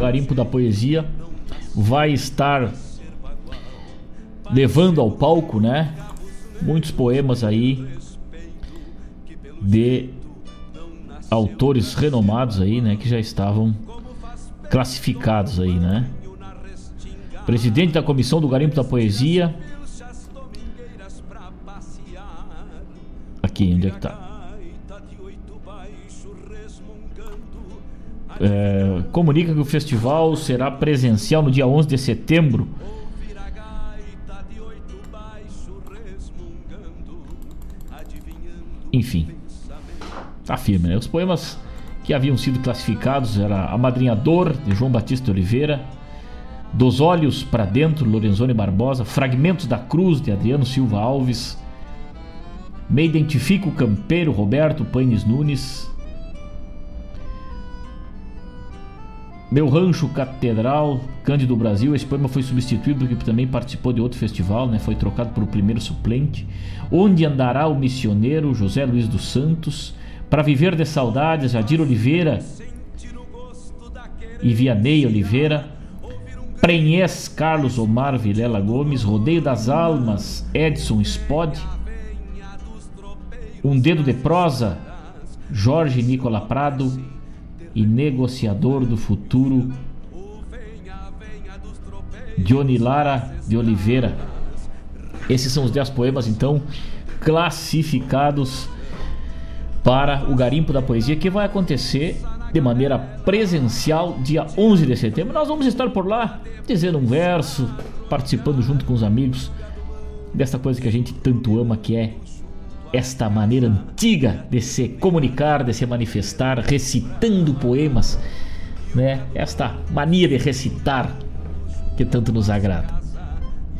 Garimpo da Poesia vai estar levando ao palco, né? Muitos poemas aí de autores renomados aí, né, que já estavam classificados aí, né? Presidente da Comissão do Garimpo da Poesia. Aqui, onde é que tá? É, comunica que o festival será presencial no dia 11 de setembro. Enfim, tá firme, né? Os poemas que haviam sido classificados era Amadrinhador, de João Batista Oliveira, Dos Olhos para Dentro, Lorenzoni Barbosa, Fragmentos da Cruz, de Adriano Silva Alves, Me Identifico Campeiro, Roberto Paines Nunes, Meu Rancho Catedral, Cândido Brasil. Esse poema foi substituído porque também participou de outro festival, né? Foi trocado por o primeiro suplente. Onde andará o missioneiro José Luiz dos Santos? Para viver de saudades, Jadir Oliveira e Vianney Oliveira. Prenhez Carlos Omar Vilela Gomes. Rodeio das Almas, Edson Spod. Um Dedo de Prosa, Jorge Nicola Prado e negociador do futuro, Johnny Lara de Oliveira. Esses são os 10 poemas, então, classificados para o Garimpo da Poesia, que vai acontecer de maneira presencial dia 11 de setembro. Nós vamos estar por lá, dizendo um verso, participando junto com os amigos desta coisa que a gente tanto ama, que é esta maneira antiga de se comunicar, de se manifestar, recitando poemas, né? Esta mania de recitar que tanto nos agrada.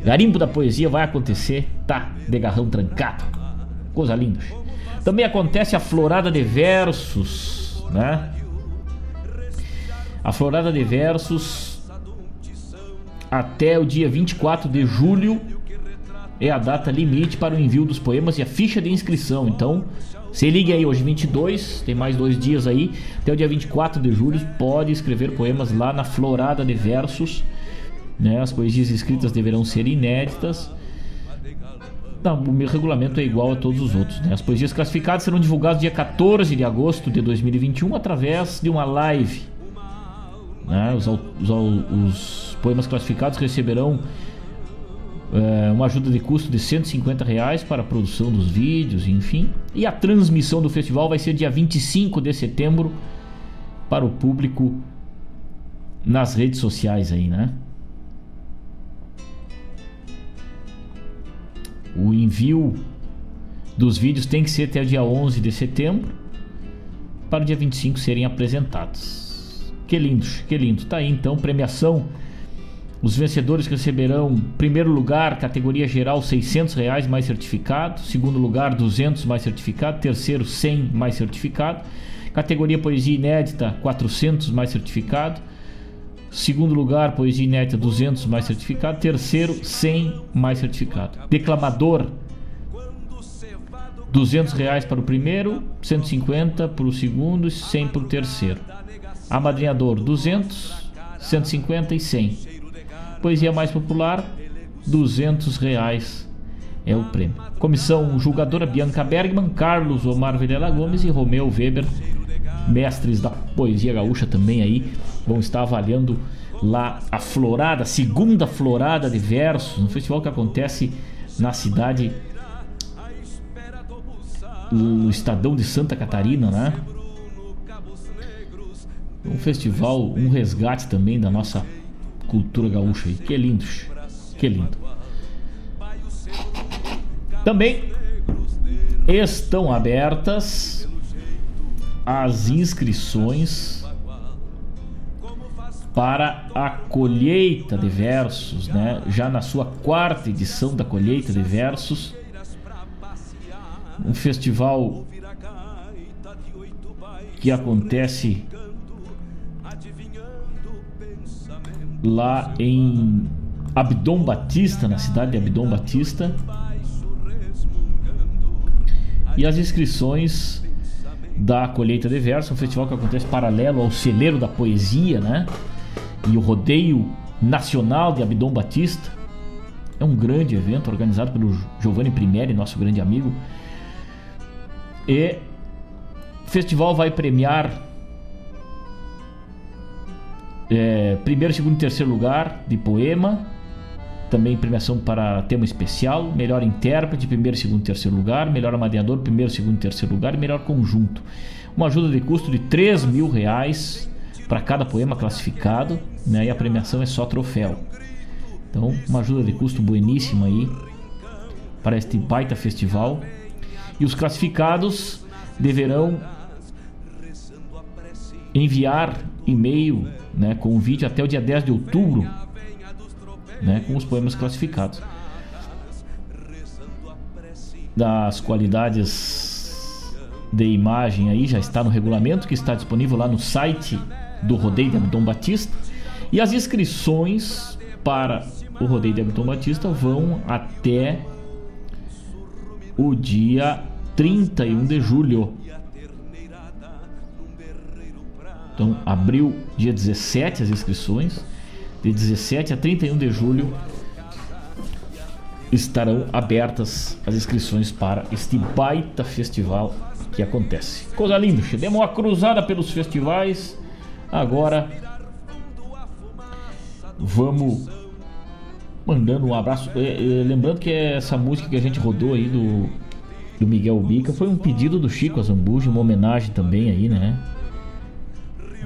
Garimpo da Poesia vai acontecer, tá de garrão trancado. Coisa linda. Também acontece a Florada de Versos, né? A Florada de Versos até o dia 24 de julho é a data limite para o envio dos poemas e a ficha de inscrição. Então, se ligue aí hoje 22, tem mais dois dias aí, até o dia 24 de julho pode escrever poemas lá na Florada de Versos. Né? As poesias escritas deverão ser inéditas. Não, o meu regulamento é igual a todos os outros. Né? As poesias classificadas serão divulgadas dia 14 de agosto de 2021 através de uma live. Né? Os, os, os poemas classificados receberão é, uma ajuda de custo de 150 reais para a produção dos vídeos, enfim. E a transmissão do festival vai ser dia 25 de setembro para o público nas redes sociais aí, né? O envio dos vídeos tem que ser até o dia 11 de setembro para o dia 25 serem apresentados. Que lindo, que lindo. Tá aí então, premiação os vencedores receberão, primeiro lugar, categoria geral, 600 reais mais certificado. Segundo lugar, 200 mais certificado. Terceiro, 100 mais certificado. Categoria poesia inédita, 400 mais certificado. Segundo lugar, poesia inédita, 200 mais certificado. Terceiro, 100 mais certificado. Declamador, 200 reais para o primeiro, 150 para o segundo e 100 para o terceiro. Amadrinhador, 200, 150 e 100. Poesia mais popular, 200 reais é o prêmio. Comissão julgadora Bianca Bergman, Carlos Omar Vilela Gomes e Romeu Weber, mestres da poesia gaúcha também aí, vão estar avaliando lá a florada, segunda florada de versos, um festival que acontece na cidade no Estadão de Santa Catarina, né? Um festival, um resgate também da nossa cultura gaúcha aí. Que lindo, que lindo. Também estão abertas as inscrições para a colheita de versos, né? Já na sua quarta edição da colheita de versos, um festival que acontece lá em Abdom Batista, na cidade de Abdom Batista. E as inscrições da Colheita de Verso, um festival que acontece paralelo ao Celeiro da Poesia, né? E o Rodeio Nacional de Abdom Batista. É um grande evento organizado pelo Giovanni Primeri, nosso grande amigo. E o festival vai premiar é, primeiro, segundo e terceiro lugar de poema. Também premiação para tema especial. Melhor intérprete, primeiro, segundo e terceiro lugar. Melhor amadeador, primeiro, segundo e terceiro lugar. E melhor conjunto. Uma ajuda de custo de 3 mil reais para cada poema classificado. Né? E a premiação é só troféu. Então, uma ajuda de custo bueníssima aí para este baita festival. E os classificados deverão enviar e-mail né, com o vídeo até o dia 10 de outubro né, com os poemas classificados. Das qualidades de imagem aí já está no regulamento que está disponível lá no site do Rodeio de Abdom Batista. E as inscrições para o Rodeio de Abdom Batista vão até o dia 31 de julho. Então, abriu dia 17 as inscrições. De 17 a 31 de julho estarão abertas as inscrições para este baita festival que acontece. Coisa linda, demos uma cruzada pelos festivais. Agora vamos mandando um abraço. É, é, lembrando que essa música que a gente rodou aí do, do Miguel Bica foi um pedido do Chico Azambuja, uma homenagem também aí, né?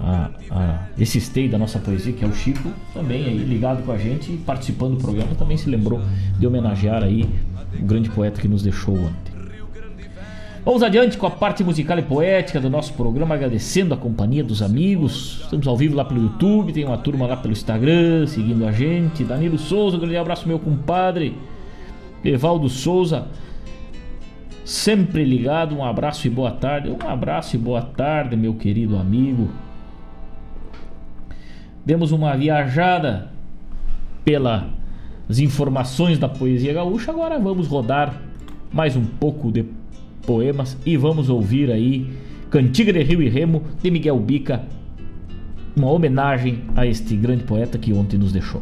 A, a esse stay da nossa poesia, que é o Chico, também aí ligado com a gente, participando do programa, também se lembrou de homenagear aí o grande poeta que nos deixou ontem. Vamos adiante com a parte musical e poética do nosso programa, agradecendo a companhia dos amigos. Estamos ao vivo lá pelo YouTube, tem uma turma lá pelo Instagram seguindo a gente. Danilo Souza, um grande abraço, meu compadre. Evaldo Souza, sempre ligado. Um abraço e boa tarde. Um abraço e boa tarde, meu querido amigo. Demos uma viajada pelas informações da poesia gaúcha. Agora vamos rodar mais um pouco de poemas e vamos ouvir aí Cantiga de Rio e Remo de Miguel Bica, uma homenagem a este grande poeta que ontem nos deixou.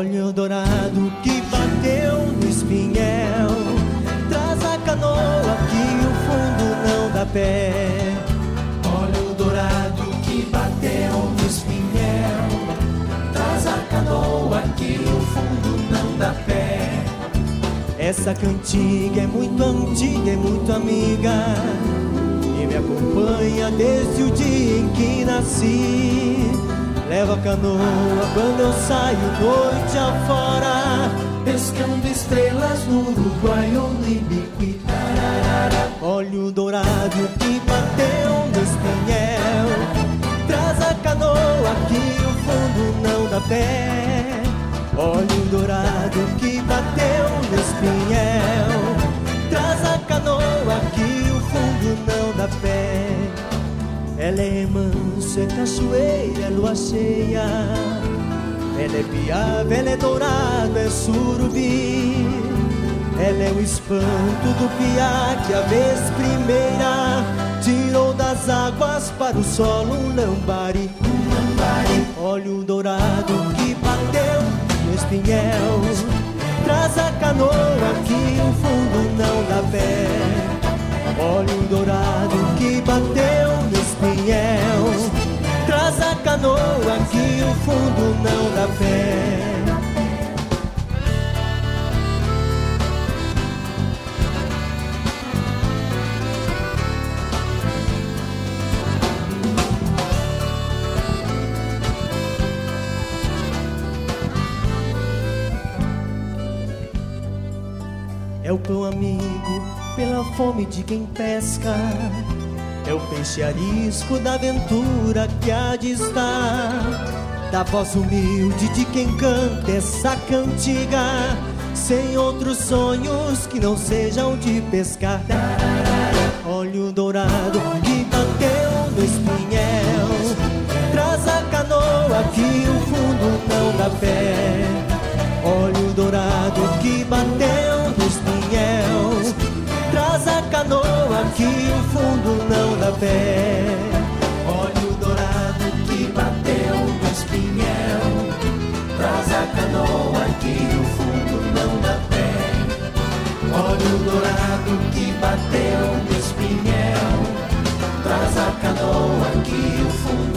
Olho dourado que bateu no espinhel. Traz a canoa que o fundo não dá pé. Olho dourado que bateu no espinhel. Traz a canoa que o fundo não dá pé. Essa cantiga é muito antiga, é muito amiga. E me acompanha desde o dia em que nasci Leva a canoa quando eu saio noite afora. Pescando estrelas no Uruguai ou Libico Olho é cachoeira, é lua cheia. Ela é piava, ela é dourada, é surubi. Ela é o espanto do piá que a vez primeira tirou das águas para o solo um lambari. Um. Olho dourado que bateu no espinhel. Traz a canoa que o fundo não dá pé. Olho dourado que bateu no espinhel canoa que o fundo não dá pé É o pão amigo pela fome de quem pesca é o peixe arisco da aventura que há de estar. Da voz humilde de quem canta essa cantiga Sem outros sonhos que não sejam de pescar. Olho dourado que bateu no espinhel Traz a canoa que o fundo não dá pé. Olho dourado que bateu canoa que o fundo não dá pé. Olho dourado que bateu no espinhel. Traz a canoa que o fundo não dá pé. Olho dourado que bateu no espinhel. Traz a canoa que o fundo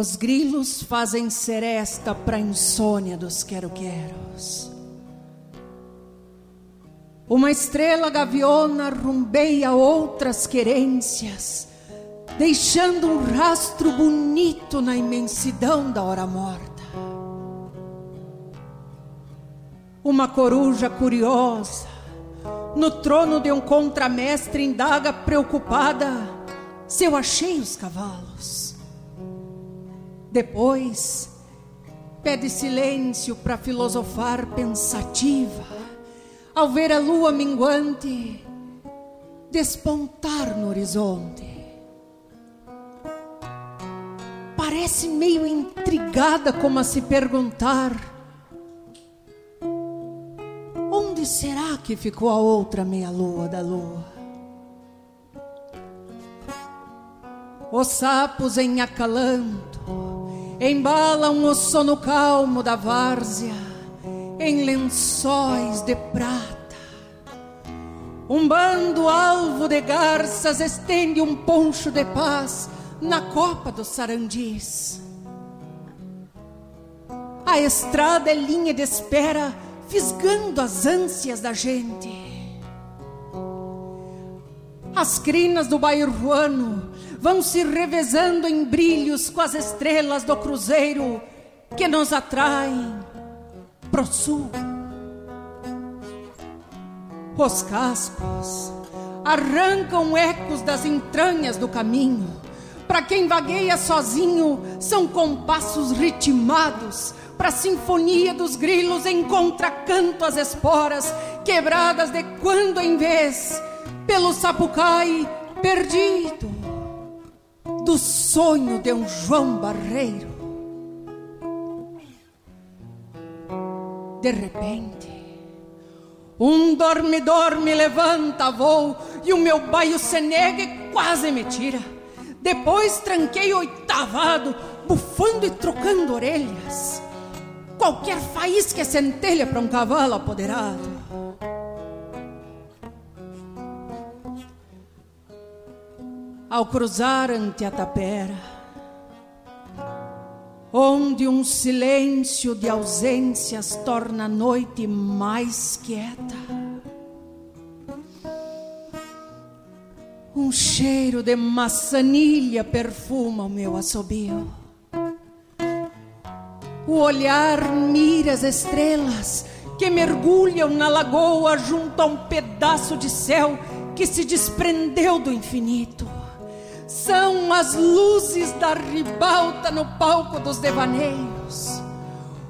Os grilos fazem seresta pra insônia dos quero-queros. Uma estrela gaviona rumbeia outras querências, deixando um rastro bonito na imensidão da hora morta. Uma coruja curiosa, no trono de um contramestre, indaga preocupada se eu achei os cavalos. Depois, pede silêncio para filosofar pensativa, ao ver a lua minguante despontar no horizonte. Parece meio intrigada, como a se perguntar: onde será que ficou a outra meia-lua da lua? Os sapos em acalanto embalam o sono calmo da várzea em lençóis de prata. Um bando alvo de garças estende um poncho de paz na copa dos sarandis. A estrada é linha de espera, fisgando as ânsias da gente. As crinas do bairroano vão se revezando em brilhos com as estrelas do cruzeiro que nos atraem pro sul. Os cascos arrancam ecos das entranhas do caminho. Para quem vagueia sozinho, são compassos ritmados. Para a sinfonia dos grilos, em contracanto as esporas, quebradas de quando em vez, pelo sapucai perdido do sonho de um João Barreiro. De repente, um dormidor me levanta a voo e o meu baio se nega e quase me tira. Depois tranquei oitavado, bufando e trocando orelhas. Qualquer faísca é centelha para um cavalo apoderado. Ao cruzar ante a tapera, onde um silêncio de ausências torna a noite mais quieta. Um cheiro de maçanilha perfuma o meu assobio. O olhar mira as estrelas que mergulham na lagoa junto a um pedaço de céu que se desprendeu do infinito são as luzes da ribalta no palco dos devaneios.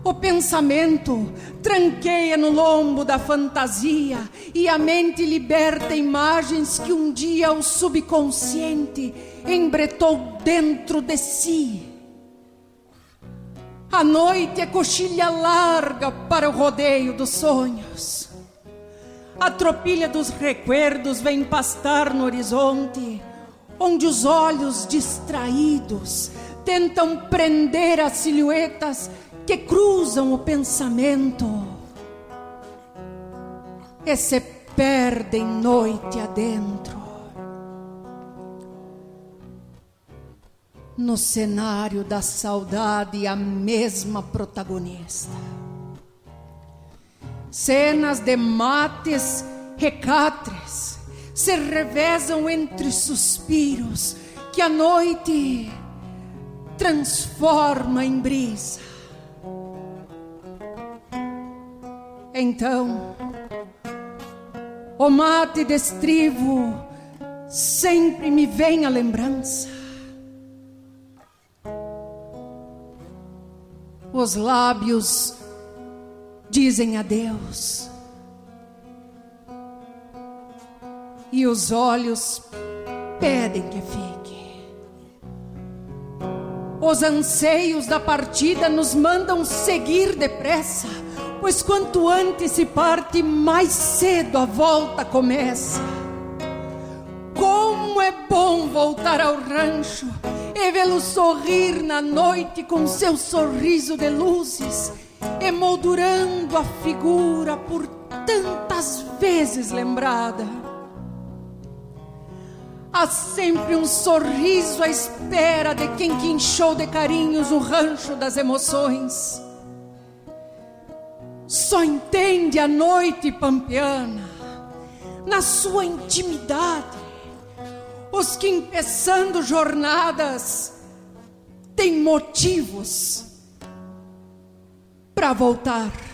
O pensamento tranqueia no lombo da fantasia e a mente liberta imagens que um dia o subconsciente embretou dentro de si. A noite é coxilha larga para o rodeio dos sonhos. A tropilha dos recuerdos vem pastar no horizonte onde os olhos distraídos tentam prender as silhuetas que cruzam o pensamento e se perdem noite adentro. No cenário da saudade, a mesma protagonista. Cenas de mates recatres se revezam entre suspiros que a noite transforma em brisa. Então, o mate de estrivo sempre me vem a lembrança. Os lábios dizem adeus. E os olhos pedem que fique. Os anseios da partida nos mandam seguir depressa, pois quanto antes se parte, mais cedo a volta começa. Como é bom voltar ao rancho e vê-lo sorrir na noite com seu sorriso de luzes, emoldurando a figura por tantas vezes lembrada Há sempre um sorriso à espera de quem que de carinhos o rancho das emoções. Só entende a noite pampeana, na sua intimidade, os que empeçando jornadas têm motivos para voltar.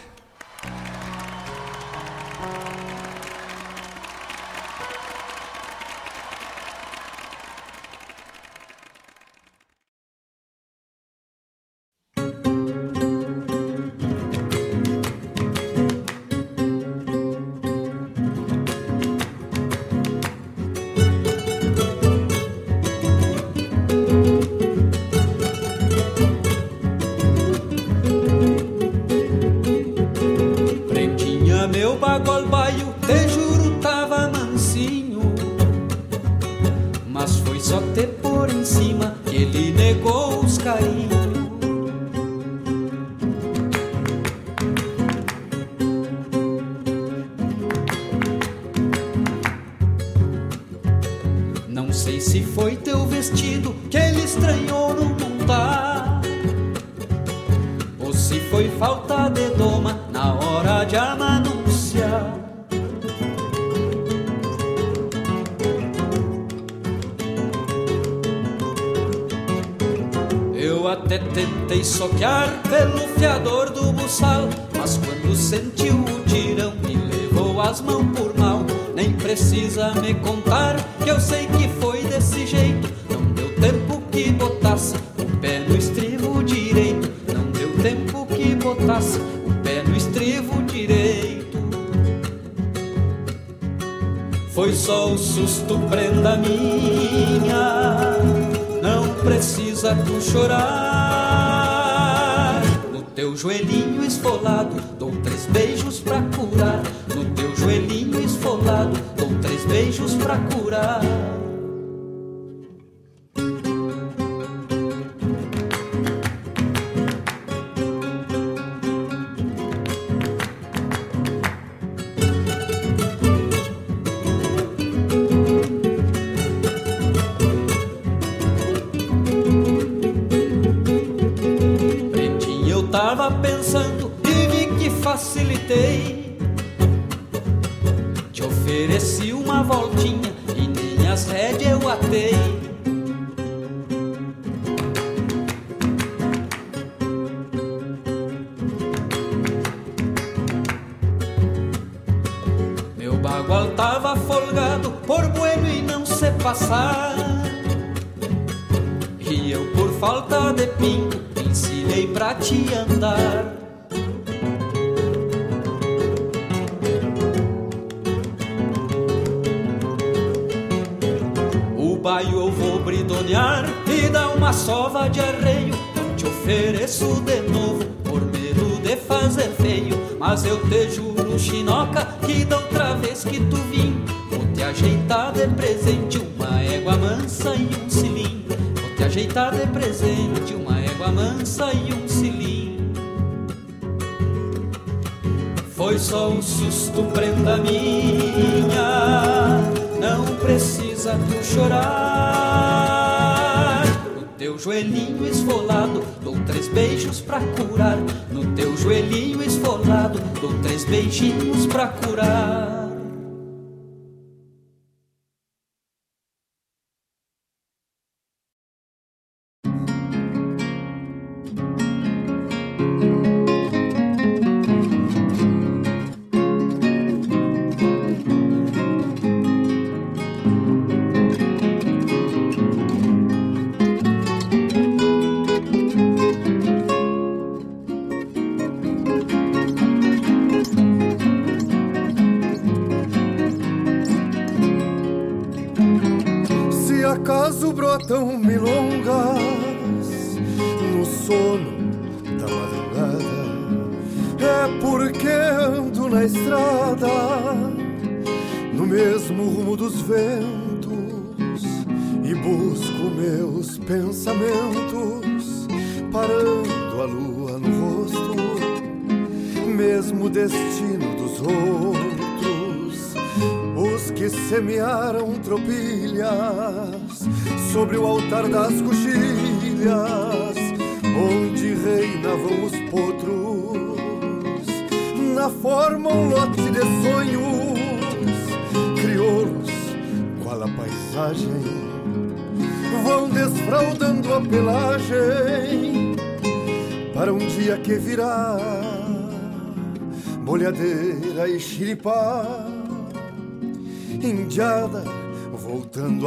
de arreio, eu te ofereço de novo, por medo de fazer feio. Mas eu te juro, chinoca, que da outra vez que tu vim, vou te ajeitar de presente uma égua mansa e um cilim. Vou te ajeitar de presente uma égua mansa e um cilim. Foi só um susto, prenda minha, não precisa tu chorar joelhinho esfolado, dou três beijos pra curar. No teu joelhinho esfolado, dou três beijinhos pra curar.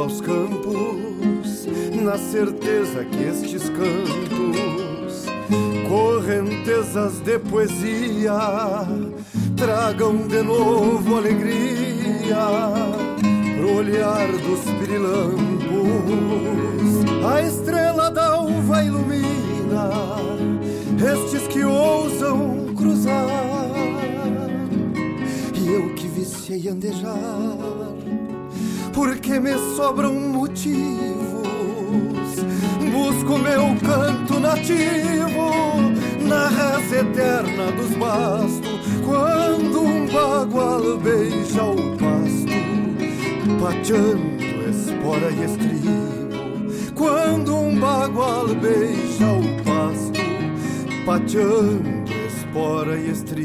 Aos campos, na certeza que estes cantos, correntezas de poesia, tragam de novo alegria pro olhar dos pirilampos. A estrela da uva ilumina estes que ousam cruzar, e eu que viciei andejar porque me sobram motivos. Busco meu canto nativo na reza eterna dos bastos, quando um bagual beija o pasto, pateando espora e estribo. Quando um bagual beija o pasto, pateando espora e estribo.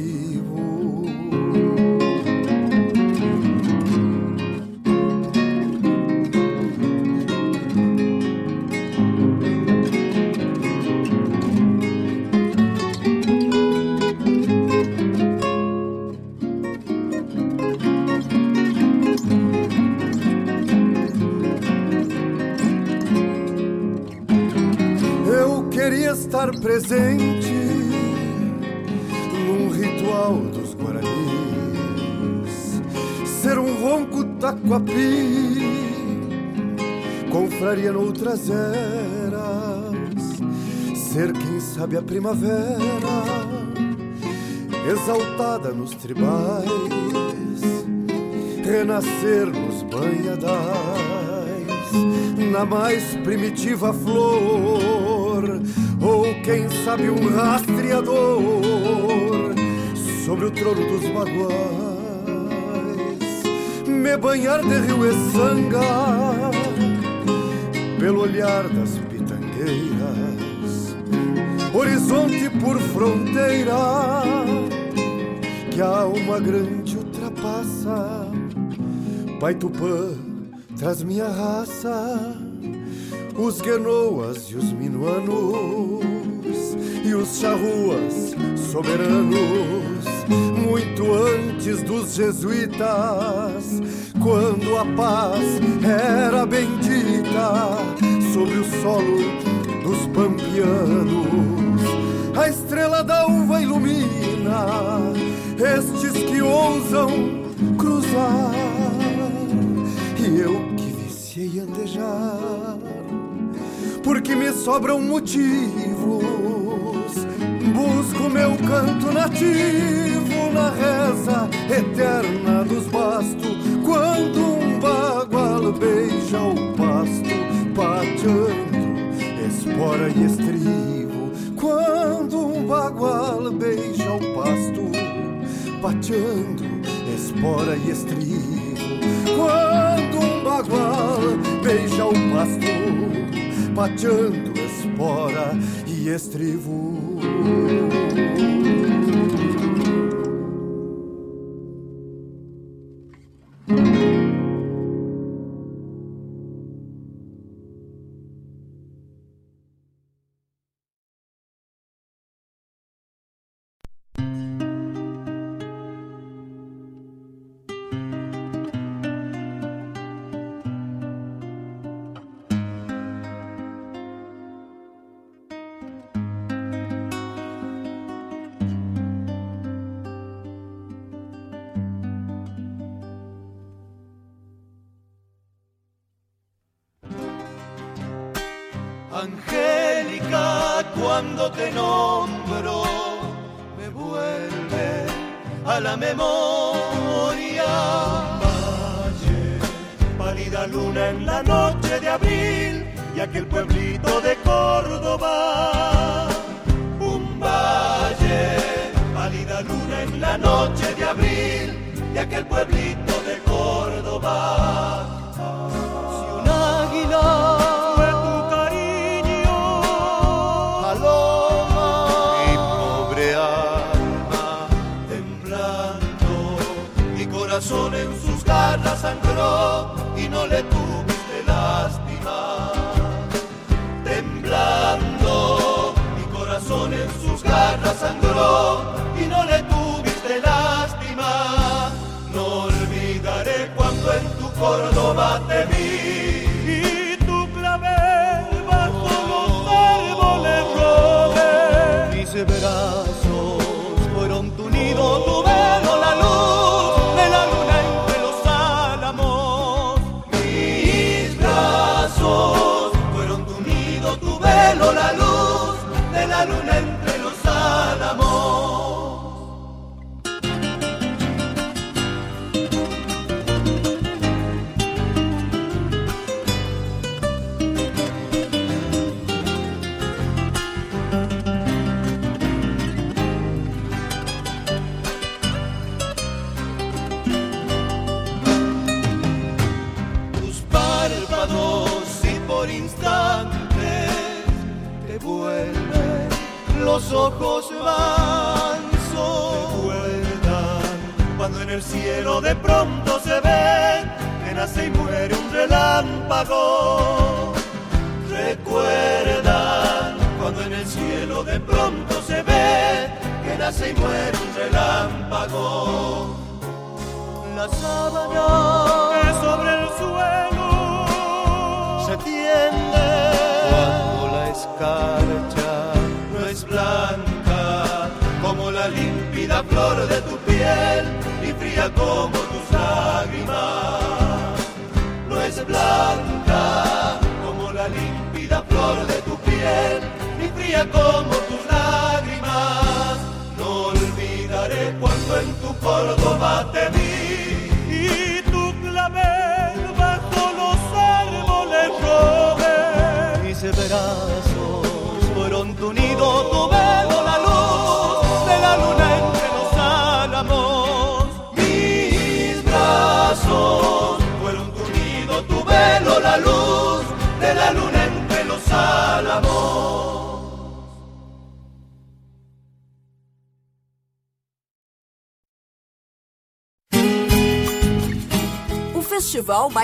Confraria noutras eras, ser quem sabe a primavera, exaltada nos tribais, renascer nos banhadais, na mais primitiva flor. Ou quem sabe um rastreador sobre o trono dos baguais, me banhar de rio e sanga pelo olhar das pitangueiras, horizonte por fronteira que a alma grande ultrapassa. Pai Tupã, traz minha raça os guenoas e os minuanos e os charruas soberanos, muito antes dos jesuítas, quando a paz era bendita sobre o solo dos pampianos. A estrela da uva ilumina estes que ousam cruzar, e eu que viciei andejar porque me sobram motivos. Busco meu canto nativo na reza eterna dos bastos, quando um bagual beija o pasto, pateando espora e estribo. Quando um bagual beija o pasto, pateando espora e estribo. Quando um bagual beija o pasto, pateando espora e estrivo. Angélica,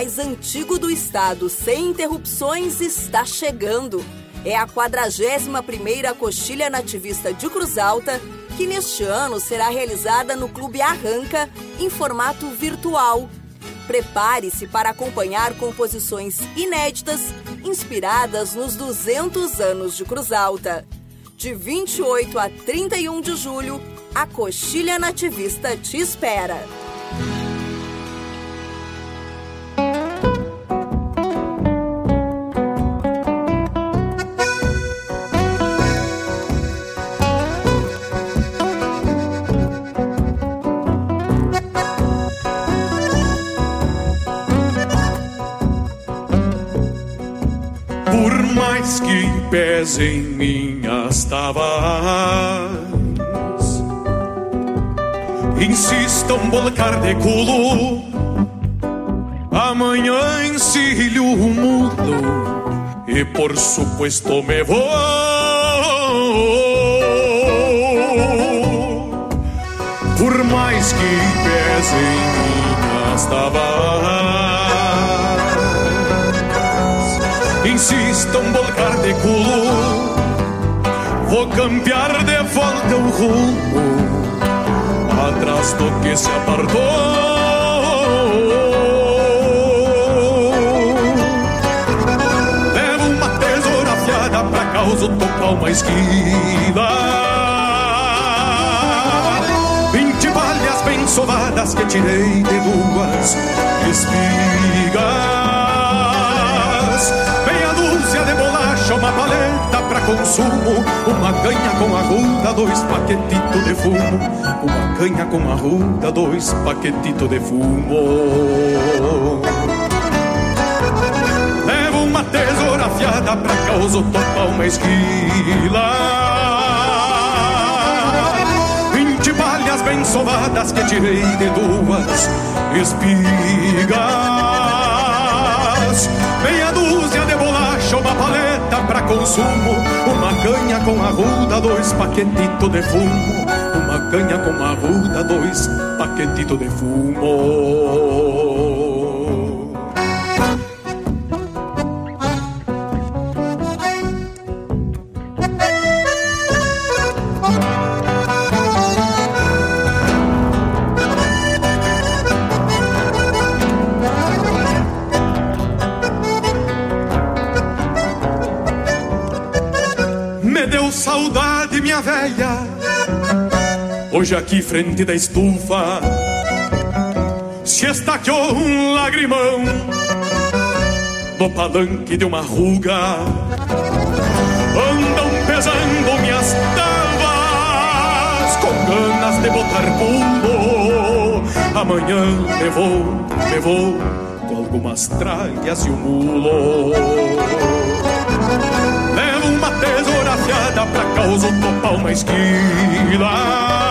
mais antigo do estado, sem interrupções, está chegando. É a 41ª Coxilha Nativista de Cruz Alta, que neste ano será realizada no Clube Arranca, em formato virtual. Prepare-se para acompanhar composições inéditas, inspiradas nos 200 anos de Cruz Alta. De 28 a 31 de julho, a Coxilha Nativista te espera. Pesem minhas tavas, insistam volcar de culo, amanhã ensilho o mundo e por supuesto me vou. Por mais que pesem minhas tavas insistam volcar de culo Vou cambiar de volta o rumo Atrás do que se apartou Levo uma tesoura afiada pra causa topar uma esquiva. Vinte palhas bem sovadas que tirei de duas espigas paleta pra consumo Uma canha com arruda, dois paquetitos de fumo Uma canha com arruda, dois paquetitos de fumo. Levo uma tesoura afiada pra causa topar uma esquila. Vinte palhas bem sovadas que tirei de duas espigas. Meia dúzia pra consumo Uma canha com arruda, dois paquetitos de fumo uma canha com arruda, dois paquetitos de fumo. Hoje aqui frente da estufa se estaqueou um lagrimão no palanque de uma ruga. Andam pesando minhas tábuas com ganas de botar pulo. Amanhã eu vou, eu vou com algumas tralhas e um mulo uma tesoura afiada pra causa topar uma esquila.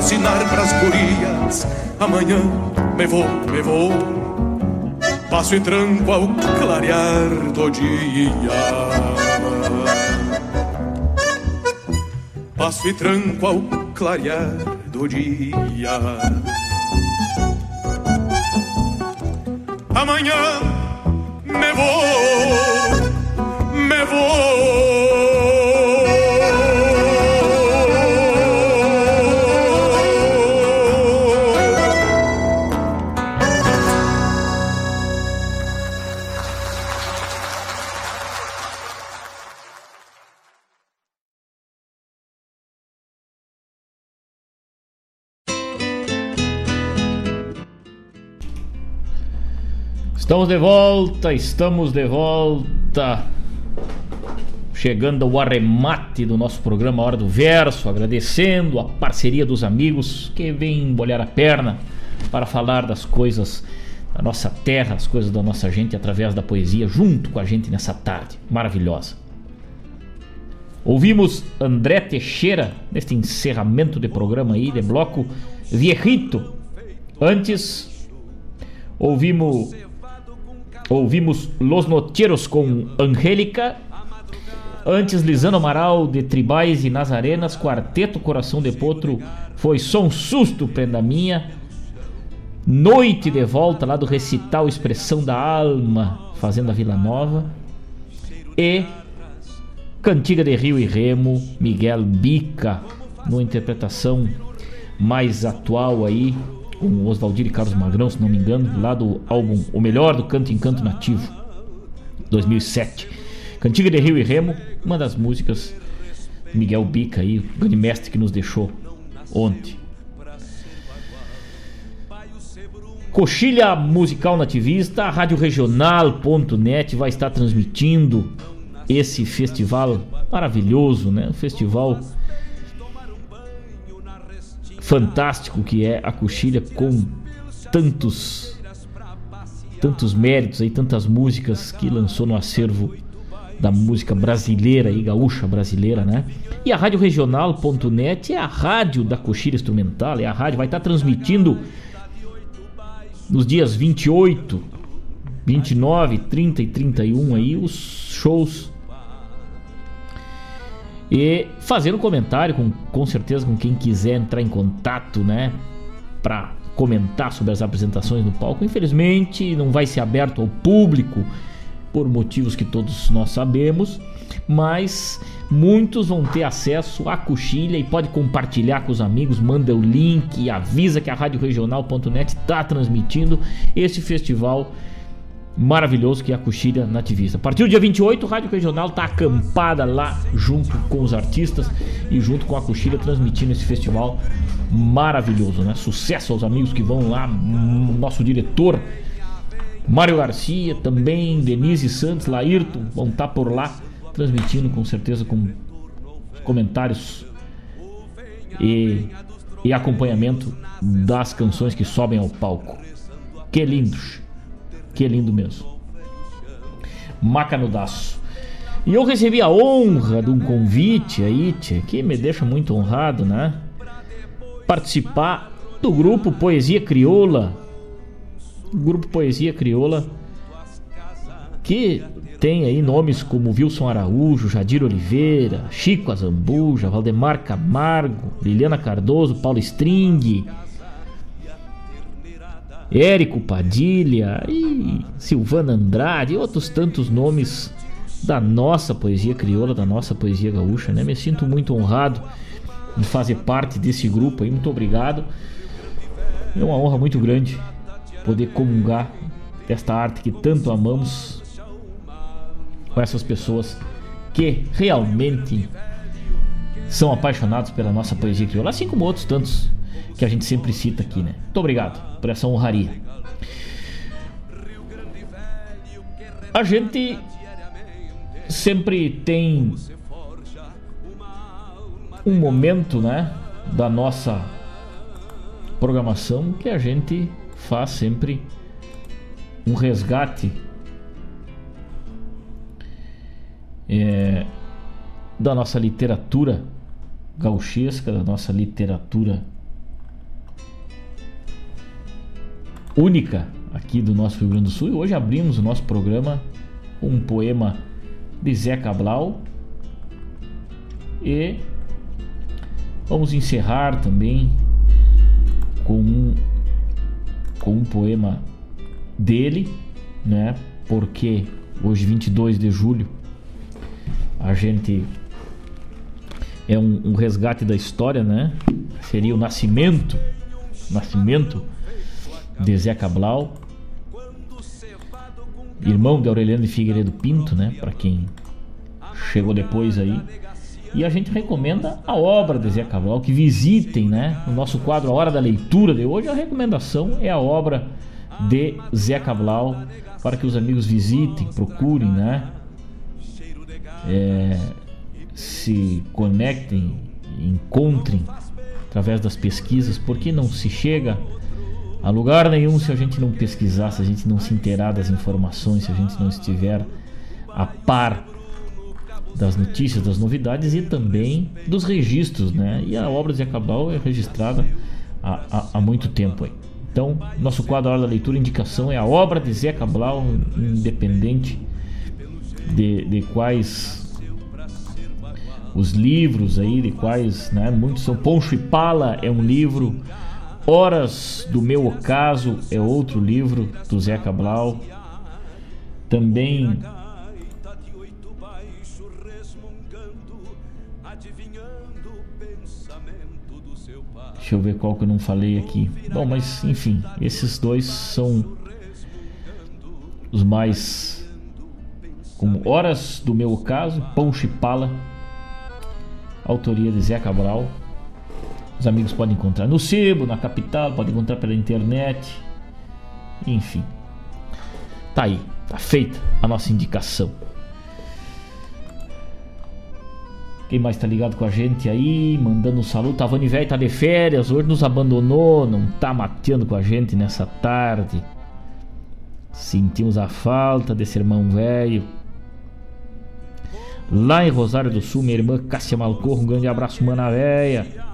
rocinar pras gurias. Amanhã me vou, me vou. Passo e tranco ao clarear do dia. passo e tranco ao clarear do dia. Amanhã me vou, de volta, estamos de volta. Chegando ao arremate do nosso programa Hora do Verso, agradecendo a parceria dos amigos que vêm bolhar a perna para falar das coisas da nossa terra, as coisas da nossa gente através da poesia, junto com a gente nessa tarde maravilhosa. Ouvimos André Teixeira neste encerramento de programa aí, de bloco Viejito. Antes, ouvimos Ouvimos Los Notieros com Angélica. Antes, Lisano Amaral de Tribais e Nazarenas, Quarteto Coração de Potro, foi só um susto, prenda minha. Noite de volta lá do recital Expressão da Alma, Fazenda Vila Nova. E Cantiga de Rio e Remo, Miguel Bica, numa interpretação mais atual aí, com Oswaldir e Carlos Magrão, se não me engano, lá do álbum O Melhor do Canto em Canto Nativo, 2007. Cantiga de Rio e Remo, uma das músicas Miguel Bica aí, o grande mestre que nos deixou ontem. Coxilha Musical Nativista, a Rádio Regional.net vai estar transmitindo esse festival maravilhoso, né? Um festival fantástico que é a coxilha com tantos tantos méritos aí, tantas músicas que lançou no acervo da música brasileira e gaúcha brasileira, né? E a Rádio Regional.net é a rádio da coxilha instrumental, é a rádio vai estar transmitindo nos dias 28, 29, 30 e 31 aí os shows e fazendo comentário com, com certeza com quem quiser entrar em contato, né, para comentar sobre as apresentações no palco. Infelizmente, não vai ser aberto ao público por motivos que todos nós sabemos, mas muitos vão ter acesso à coxilha e pode compartilhar com os amigos, manda o link, avisa que a Rádio Regional.net está transmitindo esse festival maravilhoso que é a Coxilha Nativista. A partir do dia 28, o Rádio Regional está acampada lá junto com os artistas e junto com a Coxilha transmitindo esse festival maravilhoso, né? Sucesso aos amigos que vão lá, nosso diretor Mário Garcia, também Denise Santos, Laírton, vão estar tá por lá transmitindo com certeza com comentários e, e acompanhamento das canções que sobem ao palco. Que lindos! Que lindo mesmo. Macanudaço. E eu recebi a honra de um convite aí, tchê, que me deixa muito honrado, né? Participar do grupo Poesia Crioula. grupo Poesia Crioula que tem aí nomes como Wilson Araújo, Jadir Oliveira, Chico Azambuja, Valdemar Camargo, Liliana Cardoso, Paulo String, Érico Padilha e Silvana Andrade e outros tantos nomes da nossa poesia crioula, da nossa poesia gaúcha, né? Me sinto muito honrado em fazer parte desse grupo aí, muito obrigado. É uma honra muito grande poder comungar desta arte que tanto amamos com essas pessoas que realmente são apaixonados pela nossa poesia crioula, assim como outros tantos que a gente sempre cita aqui, né? Muito obrigado por essa honraria. A gente sempre tem um momento, né, da nossa programação que a gente faz sempre um resgate é, da nossa literatura gauchesca, da nossa literatura única aqui do nosso Rio Grande do Sul. E hoje abrimos o nosso programa com um poema de Zé Cabral. E vamos encerrar também com um, com um poema dele, né? Porque hoje, 22 de julho, a gente é um, um resgate da história, né? Seria o nascimento, nascimento de Zé Cabral, irmão de Aureliano de Figueiredo Pinto, né? Para quem chegou depois aí. E a gente recomenda a obra de Zé Cabral, que visitem, né? No nosso quadro A Hora da Leitura de hoje, a recomendação é a obra de Zé Cabral, para que os amigos visitem, procurem, né? É, se conectem, encontrem através das pesquisas, porque não se chega a lugar nenhum se a gente não pesquisar, se a gente não se inteirar das informações, se a gente não estiver a par das notícias, das novidades e também dos registros, né? E a obra de Zé Cabral é registrada há, há, há muito tempo aí. Então, nosso quadro Hora da Leitura indicação é a obra de Zé Cabral, independente de, de quais os livros aí, de quais, né? Muitos são Poncho e Pala é um livro Horas do Meu Ocaso é outro livro do Zé Cabral. Também Deixa eu ver qual que eu não falei aqui. Bom, mas enfim, esses dois são os mais como Horas do Meu Ocaso, Pão Chipala, autoria de Zé Cabral. Os amigos podem encontrar no sebo, na capital, podem encontrar pela internet. Enfim. Tá aí, tá feita a nossa indicação. Quem mais tá ligado com a gente aí, mandando um saludo. Tavani velho tá de férias, hoje nos abandonou, não tá mateando com a gente nessa tarde. Sentimos a falta desse irmão velho. Lá em Rosário do Sul, minha irmã Cássia Malcorro, um grande abraço, mana véia.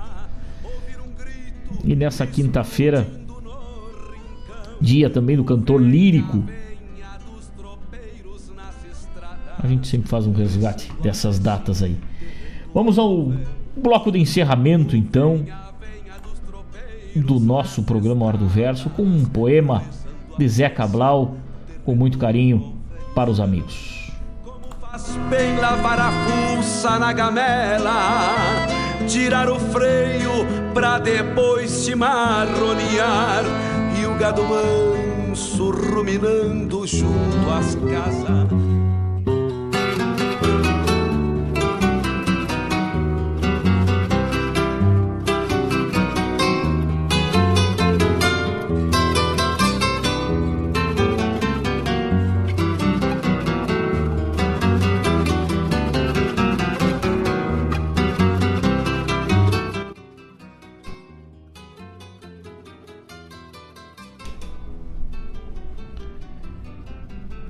E nessa quinta-feira, dia também do cantor lírico, a gente sempre faz um resgate dessas datas aí. Vamos ao bloco de encerramento então do nosso programa Hora do Verso com um poema de Zé Cabral com muito carinho para os amigos. Faz bem lavar a fuça na gamela tirar o freio pra depois se marronear e o gado manso ruminando junto às casas.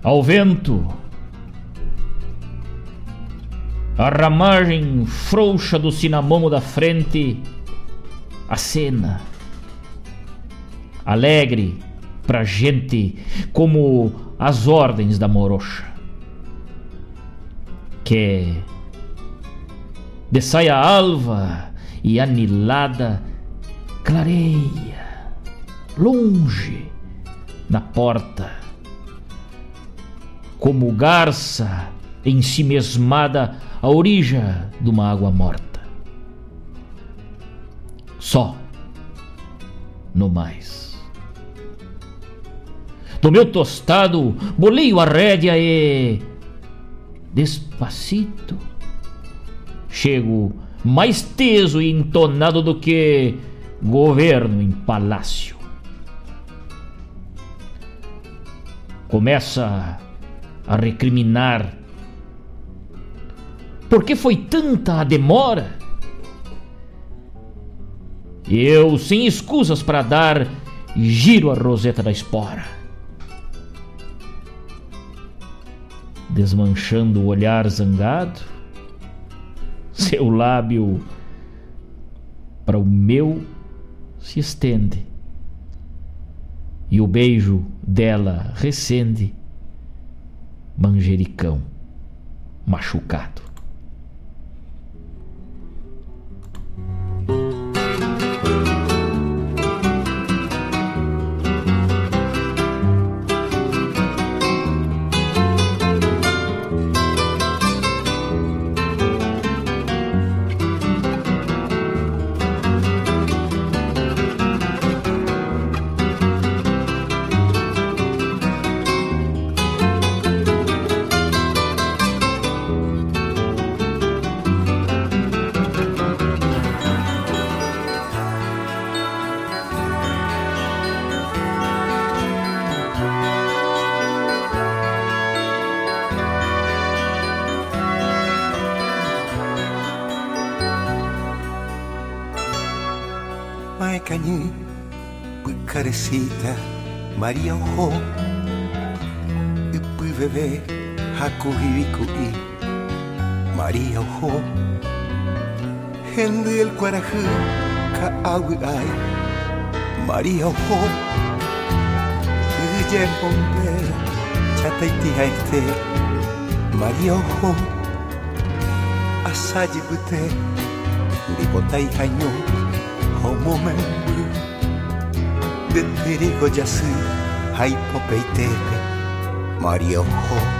Ao vento. A ramagem frouxa do cinamomo da frente acena. Alegre pra gente como as ordens da morocha. Que de saia alva e anilada clareia longe na porta como garça em si mesmada a origem de uma água morta. Só, no mais. Do meu tostado, boleio a rédea e. Despacito. Chego mais teso e entonado do que governo em palácio. Começa a recriminar. Por que foi tanta a demora? Eu, sem escusas para dar, giro a roseta da espora. Desmanchando o olhar zangado, seu lábio para o meu se estende e o beijo dela recende manjericão machucado. 深う。愛マリオホスジェポンベチャタイティハイテマリオホアサジブテリボタイハイノホモメンブでテリゴジャスハイポペイテマリオホ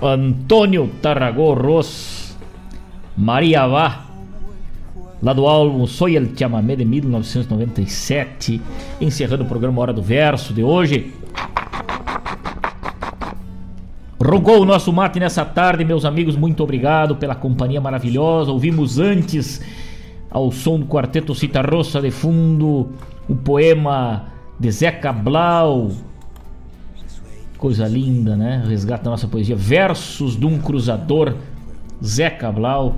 Antônio Tarragorros Maria Vá lá do álbum Soy el Chamamé de 1997, encerrando o programa Hora do Verso de hoje. Rogou o nosso mate nessa tarde, meus amigos, muito obrigado pela companhia maravilhosa. Ouvimos antes, ao som do quarteto Citarrossa de fundo, o poema de Zeca Blau. Coisa linda, né? Resgate da nossa poesia. Versos de um cruzador, Zeca Blau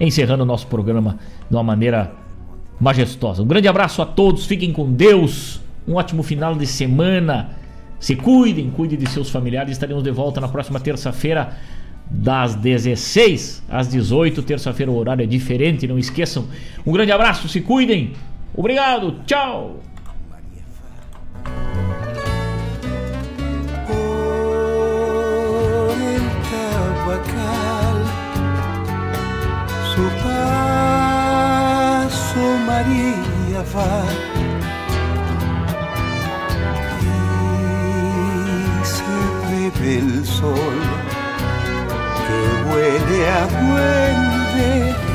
encerrando o nosso programa de uma maneira majestosa. Um grande abraço a todos, fiquem com Deus, um ótimo final de semana. Se cuidem, cuidem de seus familiares. Estaremos de volta na próxima terça-feira, das 16 às 18. Terça-feira o horário é diferente, não esqueçam. Um grande abraço, se cuidem. Obrigado, tchau. su paso María va y del sol que huele a duende